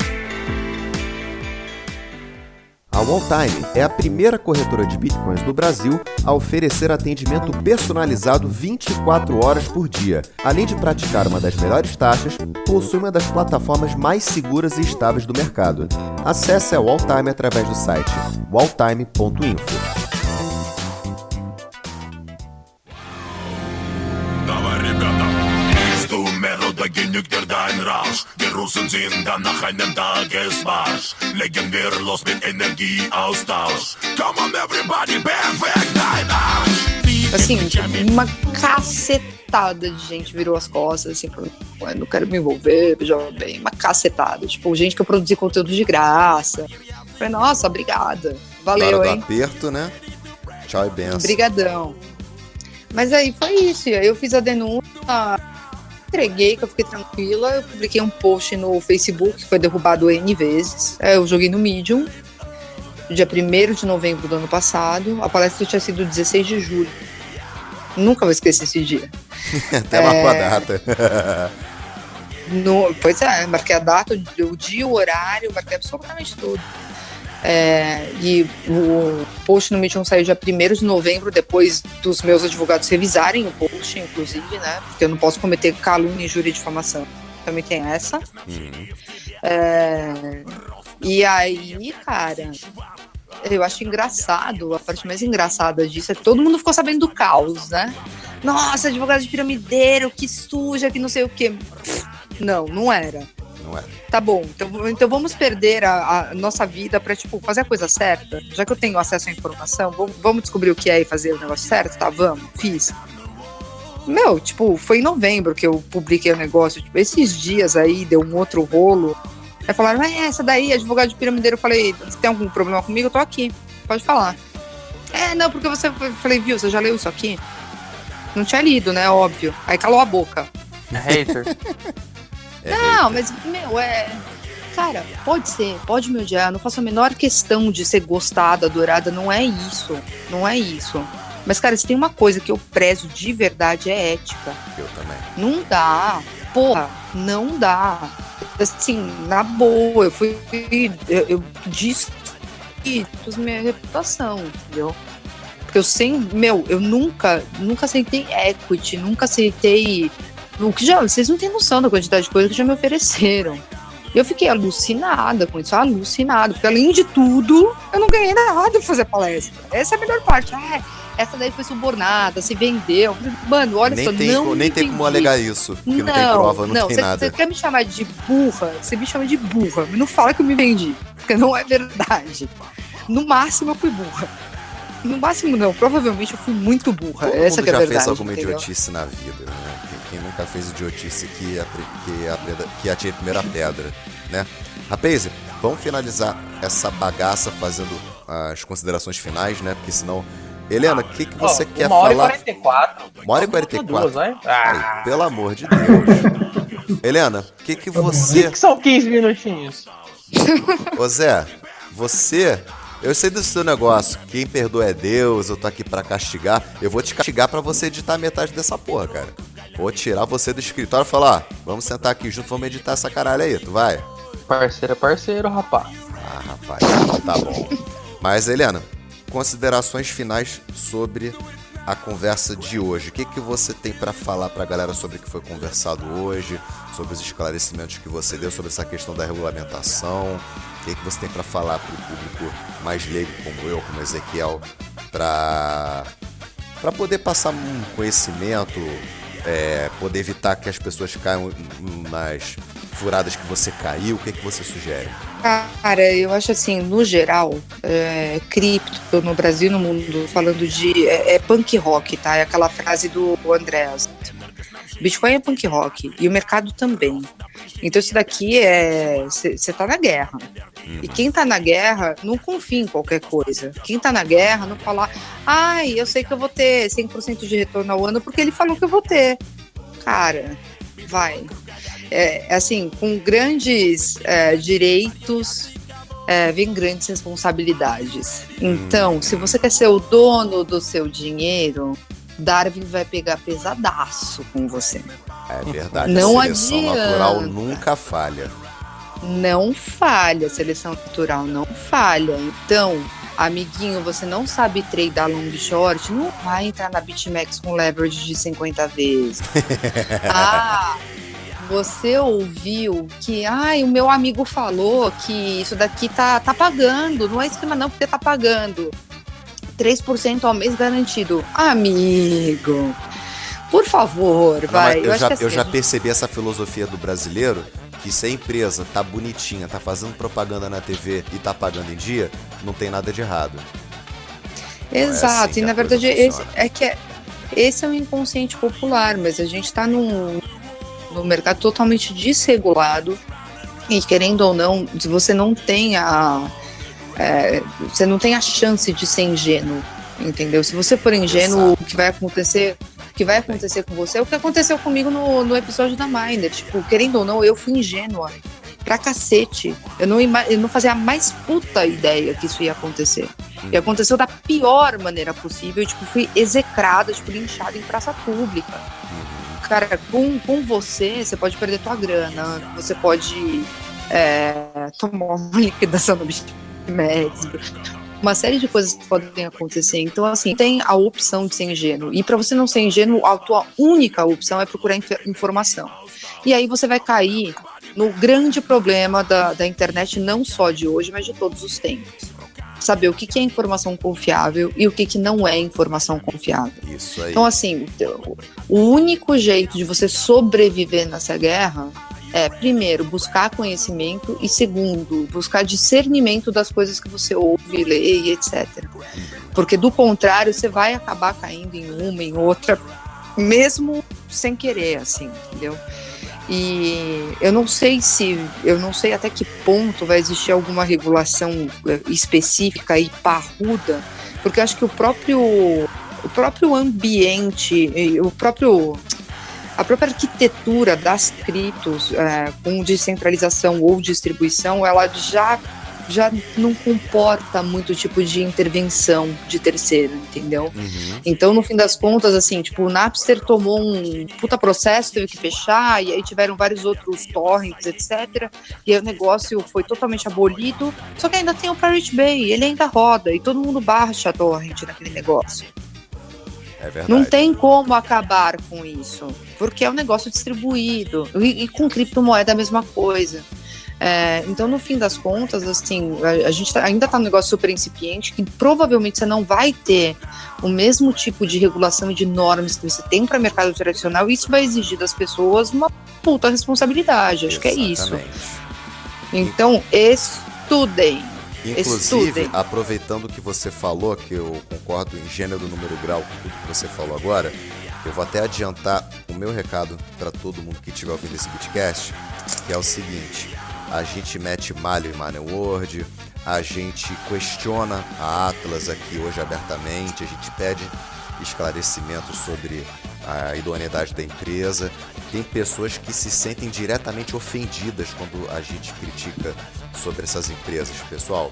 A Walltime é a primeira corretora de bitcoins do Brasil a oferecer atendimento personalizado 24 horas por dia. Além de praticar uma das melhores taxas, possui uma das plataformas mais seguras e estáveis do mercado. Acesse a Walltime através do site walltime.info. Давай, ребята, du Russen sind dann nach einem Tagesmarsch. Legen wir los mit Energieaustausch. Come on, everybody, perfect dein Arsch. assim, uma cacetada de gente virou as costas, assim, falando, "Ué, não quero me envolver, veja bem, uma cacetada. Tipo, gente que eu produzi conteúdo de graça. Falei, nossa, obrigada. Valeu, do hein? aperto, né? Tchau e benção. Brigadão. Mas aí foi isso. Aí eu fiz a denúncia. Entreguei, que eu fiquei tranquila. Eu publiquei um post no Facebook, que foi derrubado N vezes. É, eu joguei no Medium, dia 1 de novembro do ano passado. A palestra tinha sido 16 de julho. Nunca vou esquecer esse dia. Até É. marcou a data. No- pois é, marquei a data, o dia, o horário, marquei absolutamente tudo. É, e o post no Medium saiu dia 1 de novembro, depois dos meus advogados revisarem o post, inclusive, né? Porque eu não posso cometer calúnia, injúria e difamação. Também tem essa. Uhum. É, e aí, cara, eu acho engraçado, a parte mais engraçada disso é que todo mundo ficou sabendo do caos, né? Nossa, advogado de piramideiro, que suja, que não sei o quê. Pff, Não, não era. Não é? Tá bom, então, então vamos perder a, a nossa vida pra, tipo, fazer a coisa certa? Já que eu tenho acesso à informação, vamos, vamos descobrir o que é e fazer o negócio certo? Tá, vamos, fiz. Meu, tipo, foi em novembro que eu publiquei o negócio. Tipo, esses dias aí deu um outro rolo. Aí falaram, é essa daí, advogado de piramideiro. Eu falei, você tem algum problema comigo? Eu tô aqui, pode falar. É, não, porque você. Eu falei, viu, você já leu isso aqui? Não tinha lido, né? Óbvio. Aí calou a boca. Hater. É Não, mas, meu, é. Cara, pode ser, pode me odiar. Não faço a menor questão de ser gostada, adorada. Não é isso. Não é isso. Mas, cara, se tem uma coisa que eu prezo de verdade é ética. Eu também. Não dá. Porra, não dá. Assim, na boa, eu fui. Eu, eu disse minha reputação, entendeu? Porque eu sempre. Meu, eu nunca, nunca aceitei equity, nunca aceitei. O que já, vocês não têm noção da quantidade de coisas que já me ofereceram. Eu fiquei alucinada com isso, alucinada. Porque além de tudo, eu não ganhei nada pra fazer palestra. Essa é a melhor parte. Ah, essa daí foi subornada, se vendeu. Mano, olha nem só, tem, não nem tem como alegar isso. Porque não, tem prova, não, tem cê- nada. Você quer me chamar de burra? Você me chama de burra, mas não fala que eu me vendi, porque não é verdade. No máximo eu fui burra. No máximo não, provavelmente eu fui muito burra. Todo Essa mundo é a já verdade. fez alguma entendeu? idiotice na vida, né? Quem, nunca fez idiotice que, apre- que, aprenda, que atire a primeira pedra, né? Rapaz, vamos finalizar essa bagaça fazendo as considerações finais, né? Porque senão... Helena, o que, que você quer uma hora falar? e 44. Uma hora e Vamos 44. duas? Ah, Aí, pelo amor de Deus. Helena, o que, que você que que são 15 minutinhos? Ô Zé, você. Eu sei do seu negócio. Quem perdoa é Deus, eu tô aqui pra castigar. Eu vou te castigar pra você editar metade dessa porra, cara. Vou tirar você do escritório e falar: ó, vamos sentar aqui junto, vamos editar essa caralho aí, tu vai? Parceiro é parceiro, rapaz. Ah, rapaz, tá bom. Mas, Helena, considerações finais sobre a conversa de hoje. O que, que você tem pra falar pra galera sobre o que foi conversado hoje, sobre os esclarecimentos que você deu sobre essa questão da regulamentação? O que, que você tem pra falar pro público mais leigo como eu, como Ezequiel, pra, pra poder passar um conhecimento, é, poder evitar que as pessoas caiam nas furadas que você caiu? O que, que você sugere? Cara, eu acho assim, no geral, é, cripto no Brasil no mundo, falando de. É, é punk rock, tá? É aquela frase do Andreas. Bitcoin é punk rock e o mercado também. Então isso daqui é. Você tá na guerra. E quem tá na guerra não confia em qualquer coisa. Quem tá na guerra não fala, ai, eu sei que eu vou ter 100% de retorno ao ano porque ele falou que eu vou ter. Cara, vai. É, assim, com grandes é, direitos é, vem grandes responsabilidades. Então, se você quer ser o dono do seu dinheiro, Darwin vai pegar pesadaço com você. É verdade, Não a seleção adianta. natural nunca falha. Não falha, seleção natural não falha. Então, amiguinho, você não sabe tradar long short, não vai entrar na BitMEX com leverage de 50 vezes. ah, você ouviu que, ai, o meu amigo falou que isso daqui tá, tá pagando, não é esquema não, porque tá pagando. 3% ao mês garantido. Amigo, por favor, Não, vai. eu, acho já, assim, eu já percebi essa filosofia do brasileiro que se a empresa tá bonitinha, tá fazendo propaganda na TV e tá pagando em dia, não tem nada de errado. é assim Exato, que e a na verdade esse, é que é- esse é um inconsciente popular, mas a gente está num, num mercado totalmente desregulado e querendo ou não, se você não tem a é, você não tem a chance de ser ingênuo, entendeu? Se você for ingênuo, Exato. o que vai acontecer, o que vai acontecer com você é o que aconteceu comigo no, no episódio da Miner. Tipo, querendo ou não, eu fui ingênua pra cacete. Eu não, eu não fazia a mais puta ideia que isso ia acontecer. E aconteceu da pior maneira possível. Tipo, fui execrada, tipo, linchada em praça pública. Cara, com, com você, você pode perder tua grana, você pode é, tomar uma liquidação no médico. Uma série de coisas que podem acontecer. Então, assim, tem a opção de ser ingênuo. E para você não ser ingênuo, a tua única opção é procurar inf- informação. E aí você vai cair no grande problema da, da internet, não só de hoje, mas de todos os tempos. Saber o que, que é informação confiável e o que, que não é informação confiável. Isso aí. Então, assim, o único jeito de você sobreviver nessa guerra é, primeiro, buscar conhecimento e, segundo, buscar discernimento das coisas que você ouve, lê e etc. Porque, do contrário, você vai acabar caindo em uma, em outra, mesmo sem querer, assim, entendeu? E eu não sei se, eu não sei até que ponto vai existir alguma regulação eh, específica e parruda, porque acho que o próprio, o próprio ambiente, e o próprio a própria arquitetura das criptos é, com descentralização ou distribuição, ela já já não comporta muito tipo de intervenção de terceiro, entendeu? Uhum. Então, no fim das contas, assim, tipo, o Napster tomou um puta processo, teve que fechar, e aí tiveram vários outros torrents, etc. E aí o negócio foi totalmente abolido. Só que ainda tem o Pirate Bay, ele ainda roda, e todo mundo baixa a torrent naquele negócio. É verdade. Não tem como acabar com isso, porque é um negócio distribuído. E, e com criptomoeda é a mesma coisa. É, então, no fim das contas, assim, a, a gente tá- ainda está um negócio super incipiente que provavelmente você não vai ter o mesmo tipo de regulação e de normas que você tem para mercado tradicional, e isso vai exigir das pessoas uma puta responsabilidade. Acho que é isso. Exatamente. Então, estudem. Inclusive, Estudem. aproveitando que você falou, que eu concordo em gênero, número, grau com tudo que você falou agora, eu vou até adiantar o meu recado para todo mundo que estiver ouvindo esse podcast, que é o seguinte: a gente mete malho em Money World, a gente questiona a Atlas aqui hoje abertamente, a gente pede esclarecimentos sobre a idoneidade da empresa. Tem pessoas que se sentem diretamente ofendidas quando a gente critica sobre essas empresas. Pessoal,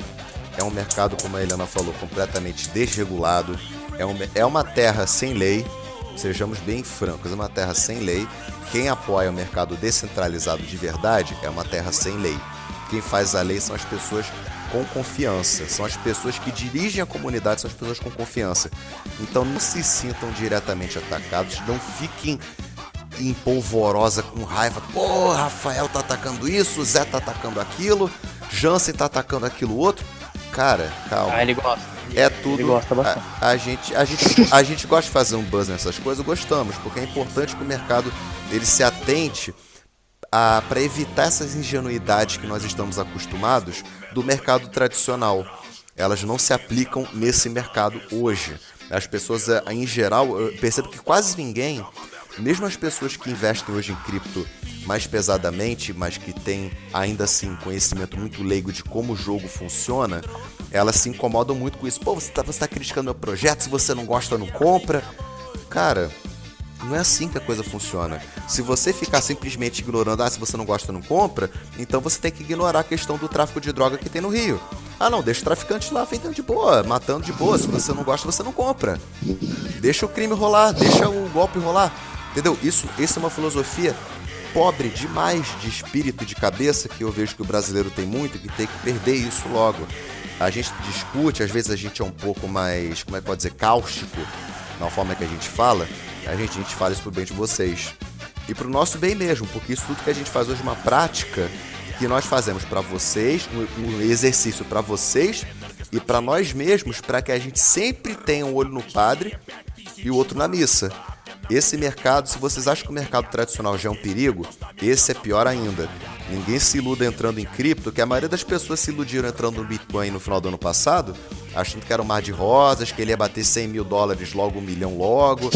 é um mercado, como a Helena falou, completamente desregulado. É, um, é uma terra sem lei, sejamos bem francos, é uma terra sem lei. Quem apoia o mercado descentralizado de verdade é uma terra sem lei. Quem faz a lei são as pessoas com confiança, são as pessoas que dirigem a comunidade, são as pessoas com confiança. Então não se sintam diretamente atacados, não fiquem em polvorosa com raiva. Pô, Rafael tá atacando isso, Zé tá atacando aquilo, Jansen tá atacando aquilo outro. Cara, calma. Ah, ele gosta. É tudo. Ele gosta bastante. A, a gente, a, gente, a gente gosta de fazer um buzz nessas coisas, gostamos, porque é importante que o mercado ele se atente para evitar essas ingenuidades que nós estamos acostumados do mercado tradicional. Elas não se aplicam nesse mercado hoje. As pessoas, eh, em geral, eu percebo que quase ninguém, mesmo as pessoas que investem hoje em cripto mais pesadamente, mas que têm ainda assim conhecimento muito leigo de como o jogo funciona, elas se incomodam muito com isso. Pô, você está tá criticando meu projeto, se você não gosta, não compra. Cara, não é assim que a coisa funciona. Se você ficar simplesmente ignorando, ah, se você não gosta, não compra, então você tem que ignorar a questão do tráfico de droga que tem no Rio. Ah, não, deixa o traficante lá vendendo de boa, matando de boa. Se você não gosta, você não compra. Deixa o crime rolar, deixa o golpe rolar. Entendeu? Isso, isso é uma filosofia pobre demais de espírito de cabeça que eu vejo que o brasileiro tem muito e que tem que perder isso logo. A gente discute, às vezes a gente é um pouco mais, como é que pode dizer, cáustico na forma que a gente fala. A gente, a gente fala isso pro bem de vocês. E pro nosso bem mesmo, porque isso tudo que a gente faz hoje é uma prática que nós fazemos para vocês, um exercício para vocês e para nós mesmos, para que a gente sempre tenha um olho no padre e o outro na missa. Esse mercado, se vocês acham que o mercado tradicional já é um perigo, esse é pior ainda. Ninguém se iluda entrando em cripto, que a maioria das pessoas se iludiram entrando no Bitcoin no final do ano passado, achando que era um mar de rosas, que ele ia bater 100 mil dólares logo, um milhão logo.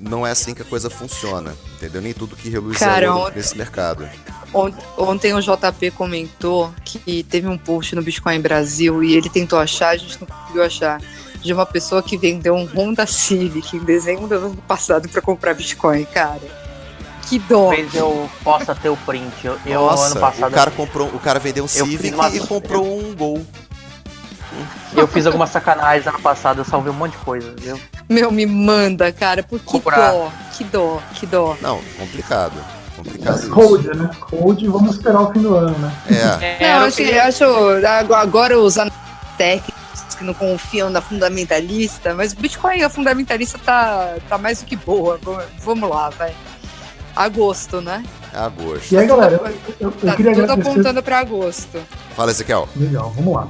Não é assim que a coisa funciona, entendeu? Nem tudo que reluz Cara, é ontem- nesse mercado. Ont- Ontem o JP comentou que teve um post no Bitcoin Brasil e ele tentou achar, a gente não conseguiu achar. de uma pessoa que vendeu um Honda Civic em dezembro do ano passado para comprar Bitcoin, cara. Que dó. Talvez eu possa ter o print. Eu, eu Nossa, ano passado o cara comprou, o cara vendeu um Civic uma- e comprou um Gol. Eu fiz algumas sacanagens ano passado, eu salvei um monte de coisa, viu? Meu, me manda, cara, por que Comprar. dó, que dó, que dó. Não, complicado. Complicado. Code, né? Code, vamos esperar o fim do ano, né? É, Não, Era o acho, que- acho agora os técnicos que não confiam na fundamentalista, mas o Bitcoin, a fundamentalista tá, tá mais do que boa. Vamos- Vamos lá, vai. Agosto, né? é agosto. E aí, galera, eu, eu- eu Tá queria tudo agradecer. apontando para agosto. Fala, Ezequiel. Legal, vamos lá.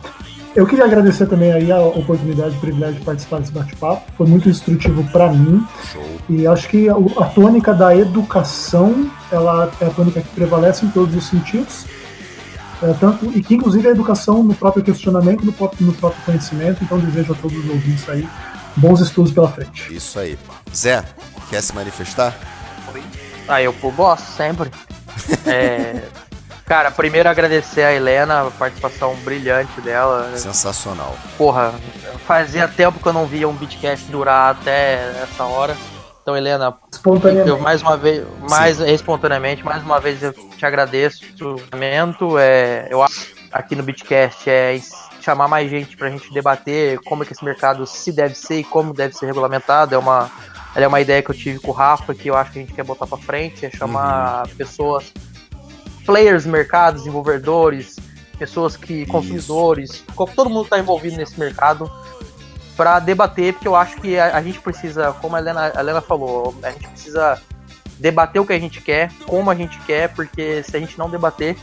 Eu queria agradecer também aí a oportunidade e o privilégio de participar desse bate-papo. Foi muito instrutivo para mim. Show. E acho que a, a tônica da educação, ela é a tônica que prevalece em todos os sentidos. É, tanto, e que inclusive a educação no próprio questionamento, no próprio, no próprio conhecimento. Então desejo a todos os ouvintes aí bons estudos pela frente. Isso aí. Zé, quer se manifestar? Ah, eu pô, gosto, sempre. É, cara, primeiro agradecer a Helena, a participação brilhante dela. Sensacional. Porra, fazia tempo que eu não via um Beatcast durar até essa hora. Então, Helena, eu Espontaneamente. mais uma vez, mais espontaneamente, mais uma vez eu te agradeço o momento. É, eu acho aqui no Beatcast é chamar mais gente pra gente debater como é que esse mercado se deve ser e como deve ser regulamentado. É uma, é uma ideia que eu tive com o Rafa que eu acho que a gente quer botar pra frente, é chamar pessoas, players do mercado, desenvolvedores, pessoas que, consumidores, co- todo mundo está envolvido nesse mercado para debater, porque eu acho que a, a gente precisa, como a Helena, a Helena falou, a gente precisa debater o que a gente quer, como a gente quer, porque se a gente não debater,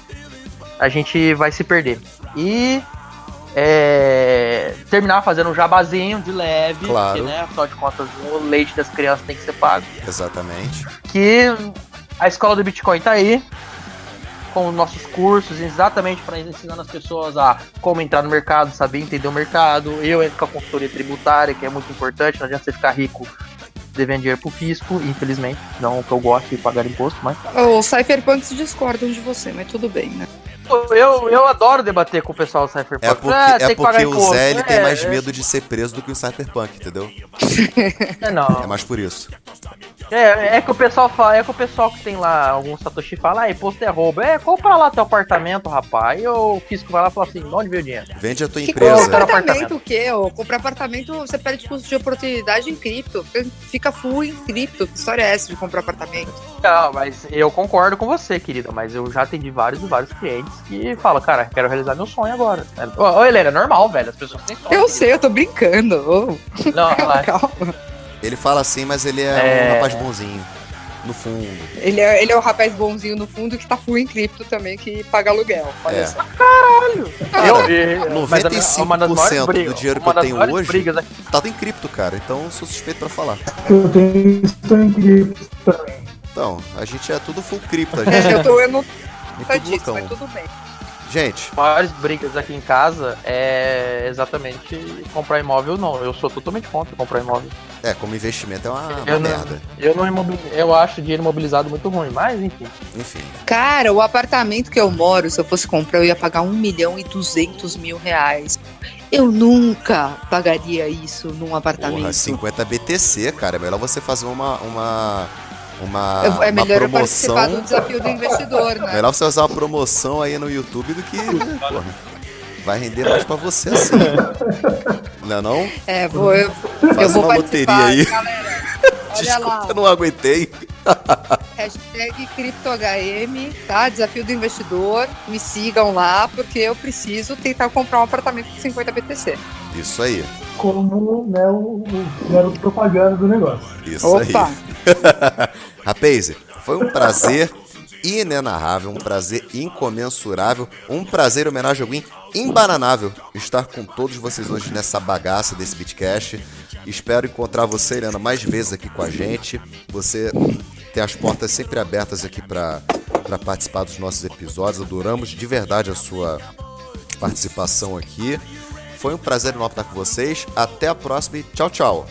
a gente vai se perder. E é, terminar fazendo um jabazinho de leve, Claro. porque, né, afinal de contas, o leite das crianças tem que ser pago Exatamente. que a escola do Bitcoin tá aí com os nossos cursos exatamente para ensinar as pessoas a como entrar no mercado, saber entender o mercado. Eu entro com a consultoria tributária, que é muito importante, não adianta você ficar rico devendo dinheiro pro fisco, infelizmente. Não que eu gosto de pagar imposto, mas. Os cypherpunks discordam de você, mas tudo bem, né? Eu, eu adoro debater com o pessoal do Cypherpunk. É porque, Ah, é tem que pagar porque o. Zé ele tem É, mais é, medo de ser preso do que o Cyberpunk, entendeu? É, não. É mais por isso. É, é que o pessoal fala, é que o pessoal que tem lá algum Satoshi fala, ah, imposto é roubo. É, compra lá teu apartamento, rapaz. E o fisco vai lá e fala assim, de onde veio o dinheiro? Vende a tua Que empresa. compra apartamento, o quê? Ô, comprar apartamento, você perde custo de oportunidade em cripto. Fica full em cripto. Que história é essa de comprar apartamento? Não, mas eu concordo com você, querida, mas eu já atendi vários e vários clientes que falam, cara, quero realizar meu sonho agora. Ô, ô Helena, é normal, velho, as pessoas têm sonho. Eu sei, eu tô brincando. Ô, Não, relaxa. calma. Ele fala assim, mas ele é, É. um rapaz bonzinho. No fundo. Ele é, ele é o rapaz bonzinho no fundo que tá full em cripto também, que paga aluguel. Olha É. só. Eu vi. mas a- 95% uma das maiores do brigas- dinheiro que eu tenho hoje- brigas aqui- Tá em cripto, cara. Então eu sou suspeito pra falar. Eu tenho estou em cripto também. Então, a gente é tudo full cripto. A É, gente eu, tô, eu não tudo disso, mas tudo bem. Gente, As maiores brigas aqui em casa é exatamente comprar imóvel, não. Eu sou totalmente contra comprar imóvel. é, como investimento é uma, uma Eu não- merda. Eu não imobili- eu acho dinheiro imobilizado muito ruim, mas enfim. Enfim. Cara, o apartamento que eu moro, se eu fosse comprar, eu ia pagar 1 milhão e 200 mil reais. Eu nunca pagaria isso num apartamento. Porra, 50 BTC, cara. É melhor você fazer uma. uma uma, é uma melhor eu participar promoção. do desafio do investidor, né? Melhor você usar uma promoção aí no YouTube do que. porra, vai render mais pra você assim. Não é não? É, vou, eu, Faz eu vou uma participar. loteria aí. Galera, Desculpa, lá. eu não aguentei. Hashtag CryptoHM, tá? Desafio do investidor. Me sigam lá, porque eu preciso tentar comprar um apartamento com 50 BTC. Isso aí. Como né, o, o garoto propaganda do negócio. Isso Opa! aí. Rapaz, foi um prazer inenarrável, um prazer incomensurável, um prazer homenagem ao Win embananável estar com todos vocês hoje nessa bagaça desse Bitcast. Espero encontrar você, Helena, mais vezes aqui com a gente. Você ter as portas sempre abertas aqui para participar dos nossos episódios. Adoramos de verdade a sua participação aqui. Foi um prazer enorme estar com vocês. Até a próxima e tchau, tchau.